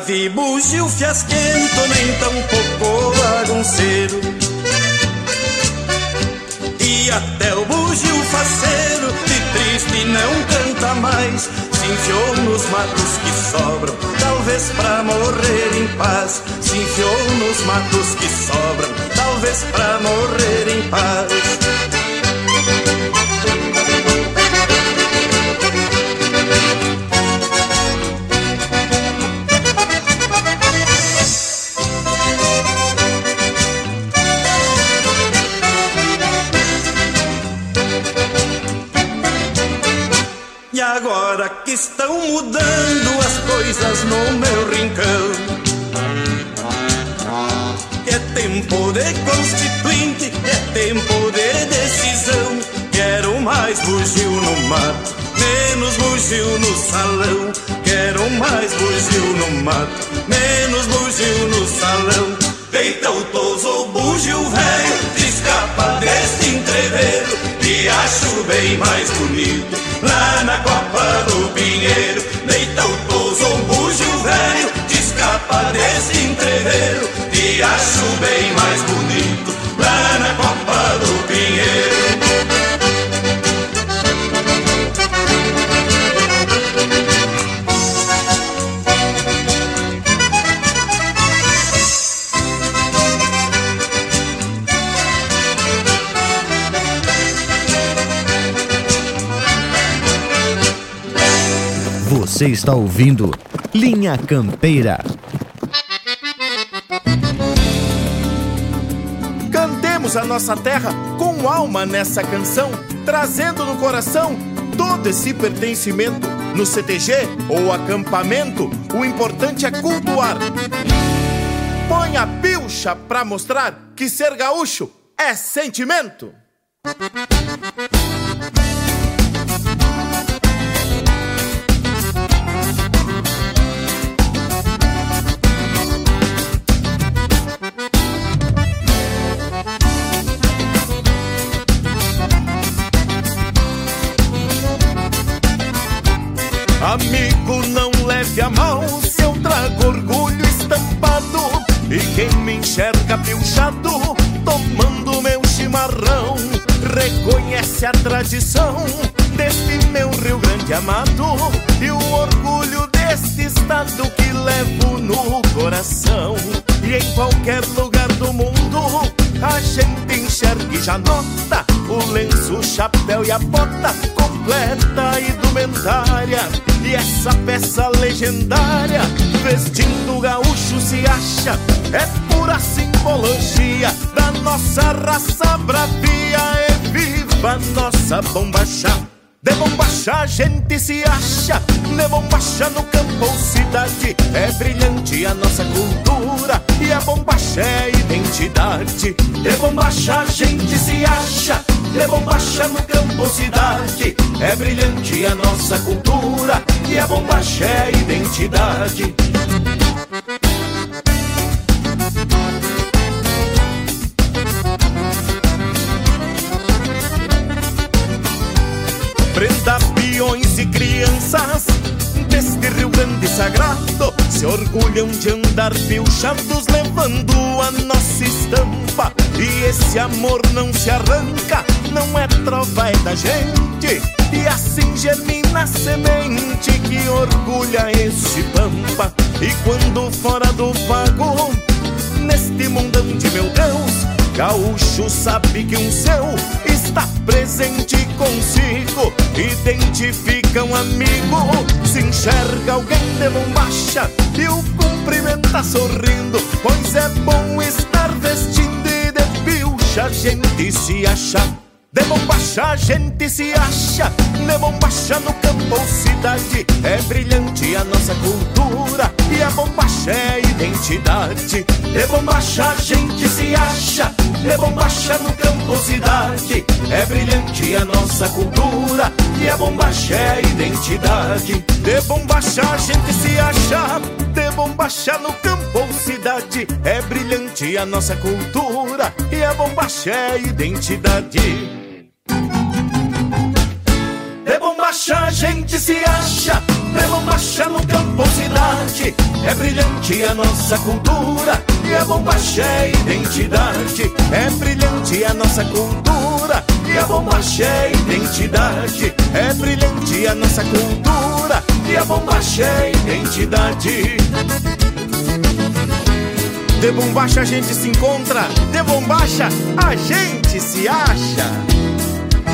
Vi bugio fiasquento, nem tampouco bagunceiro. E até o bugio faceiro, de triste não canta mais. Se enfiou nos matos que sobram, talvez pra morrer em paz. Se enfiou nos matos que sobram, talvez pra morrer em paz agora que estão mudando as coisas no meu rincão. É tempo de constituinte, é tempo de decisão. Quero mais bugio no mato, menos bugio no salão. Quero mais bugio no mato, menos bugio no salão. Deita o toso, bugio velho, escapa deste entreveiro Te acho bem mais bonito, lá na copa do pinheiro Deita o toso, o bugio velho, te escapa deste entreveiro Te acho bem mais bonito, lá na copa do pinheiro Você está ouvindo Linha Campeira. Cantemos a nossa terra com alma nessa canção, trazendo no coração todo esse pertencimento. No CTG ou acampamento, o importante é cultuar. Põe a pilcha pra mostrar que ser gaúcho é sentimento. Leve a mal se eu trago orgulho estampado. E quem me enxerga pilchado, tomando meu chimarrão, reconhece a tradição deste meu Rio Grande amado e o orgulho deste estado que levo no coração. E em qualquer lugar do mundo a gente enxerga e já nota o lenço, o chapéu e a bota completa e indumentária. E essa peça legendária, vestindo gaúcho se acha, é pura simbologia da nossa raça bravia. E viva nossa bombacha! De bombacha a gente se acha, de bombacha no campo ou cidade. É brilhante a nossa cultura e a bombacha é identidade. De bombacha a gente se acha, de bombacha no campo ou cidade. É brilhante a nossa cultura e a bombacha é identidade. Prenda peões e crianças deste Rio Grande sagrado se orgulham de andar pilchados levando a nossa estampa. E esse amor não se arranca, não é trova, é da gente. E assim germina a semente que orgulha esse pampa. E quando fora do pago, neste mundão de meu Deus, gaúcho sabe que um seu está presente consigo. Identifica um amigo, se enxerga alguém de bombacha e o cumprimenta sorrindo. Pois é bom estar vestindo e de pilcha a gente se acha. De bombacha a gente se acha, de bombacha no campo ou cidade. É brilhante a nossa cultura e a bombacha é identidade. De bombacha a gente se acha, de bombacha no campo ou cidade. É brilhante a nossa cultura e a bombacha é identidade. De bombacha a gente se acha, de bombacha no campo ou cidade. É brilhante a nossa cultura e a bombacha é identidade. De bombacha a gente se acha, de bombacha no campo cidade. É brilhante a nossa cultura e a bombacha é identidade. É brilhante a nossa cultura e a bombacha é identidade. É brilhante a nossa cultura e a bombacha é identidade. De bombacha a gente se encontra, de bombacha a gente se acha.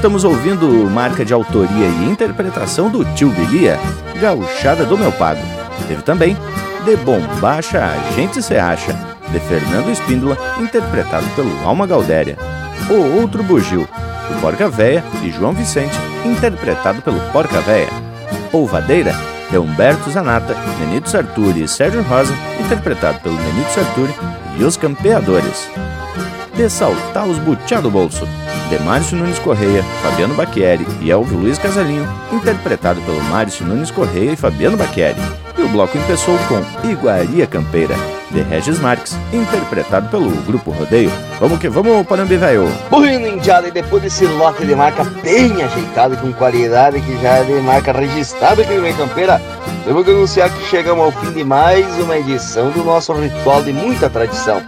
Estamos ouvindo marca de autoria e interpretação do Tio Bilia, Gauchada do Meu Pago. Teve também De Bombacha a Gente Se Acha, de Fernando Espíndola, interpretado pelo Alma Galdéria. O Outro Bugio, do Porca Véia e João Vicente, interpretado pelo Porca Véia. Polvadeira, de Humberto Zanata, Nenito Sarturi e Sérgio Rosa, interpretado pelo Nenito Sarturi e os Campeadores. De Saltar os Butiá do Bolso, de Márcio Nunes Correia, Fabiano Bacchieri e Elvio Luiz Casalinho, interpretado pelo Márcio Nunes Correia e Fabiano Bacchieri. E o bloco empeçou com Iguaria Campeira, de Regis Marques, interpretado pelo Grupo Rodeio. Vamos que vamos, Panambi Velho! Bueno, Indiada, e depois desse lote de marca bem ajeitado com qualidade, que já é de marca registrada aqui no Meio Campeira, temos que anunciar que chegamos ao fim de mais uma edição do nosso ritual de muita tradição.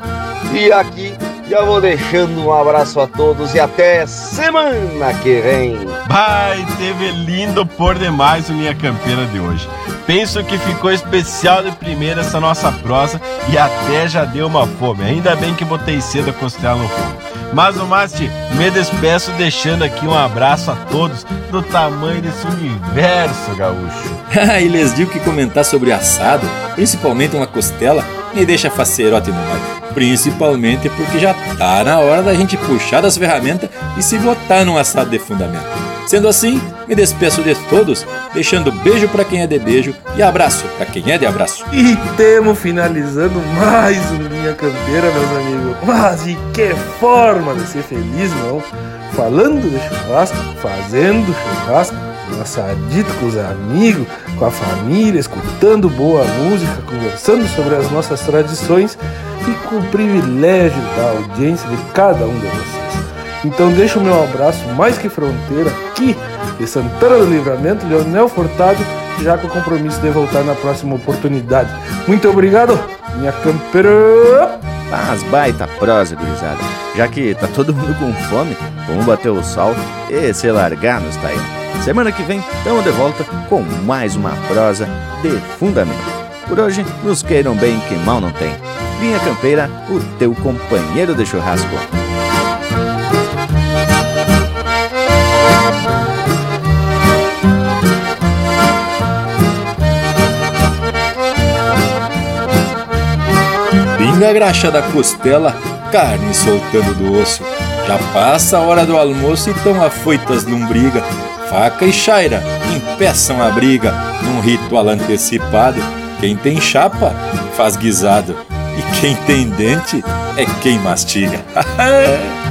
E aqui já vou deixando um abraço a todos e até semana que vem. Vai, teve lindo por demais o Linha Campeira de hoje. Penso que ficou especial de primeira essa nossa prosa e até já deu uma fome. Ainda bem que botei cedo a costela no fogo. Mas o Masti, me despeço deixando aqui um abraço a todos do tamanho desse universo gaúcho. e les digo que comentar sobre assado, principalmente uma costela, me deixa facerote no bairro. Principalmente porque já tá na hora da gente puxar das ferramentas e se botar num assado de fundamento. Sendo assim, me despeço de todos, deixando beijo para quem é de beijo e abraço para quem é de abraço. E temos finalizando mais um Linha Campeira, meus amigos. Mas e que forma de ser feliz, não? Falando de churrasco, fazendo churrasco, assadito com os amigos, com a família, escutando boa música, conversando sobre as nossas tradições e com o privilégio da audiência de cada um de vocês. Então deixo o meu abraço mais que fronteira aqui de Santana do Livramento, Leonel Furtado, já com o compromisso de voltar na próxima oportunidade. Muito obrigado, minha campeira! Mas baita prosa, gurizada. Já que tá todo mundo com fome, vamos bater o sol e se largar nos Taínos. Semana que vem, estamos de volta com mais uma prosa de fundamento. Por hoje, nos queiram bem que mal não tem. Vinha Campeira, o teu companheiro de churrasco. A graxa da costela, carne soltando do osso. Já passa a hora do almoço e tão afoitas lombriga. Faca e chaira impeçam a briga num ritual antecipado. Quem tem chapa faz guisado e quem tem dente é quem mastiga.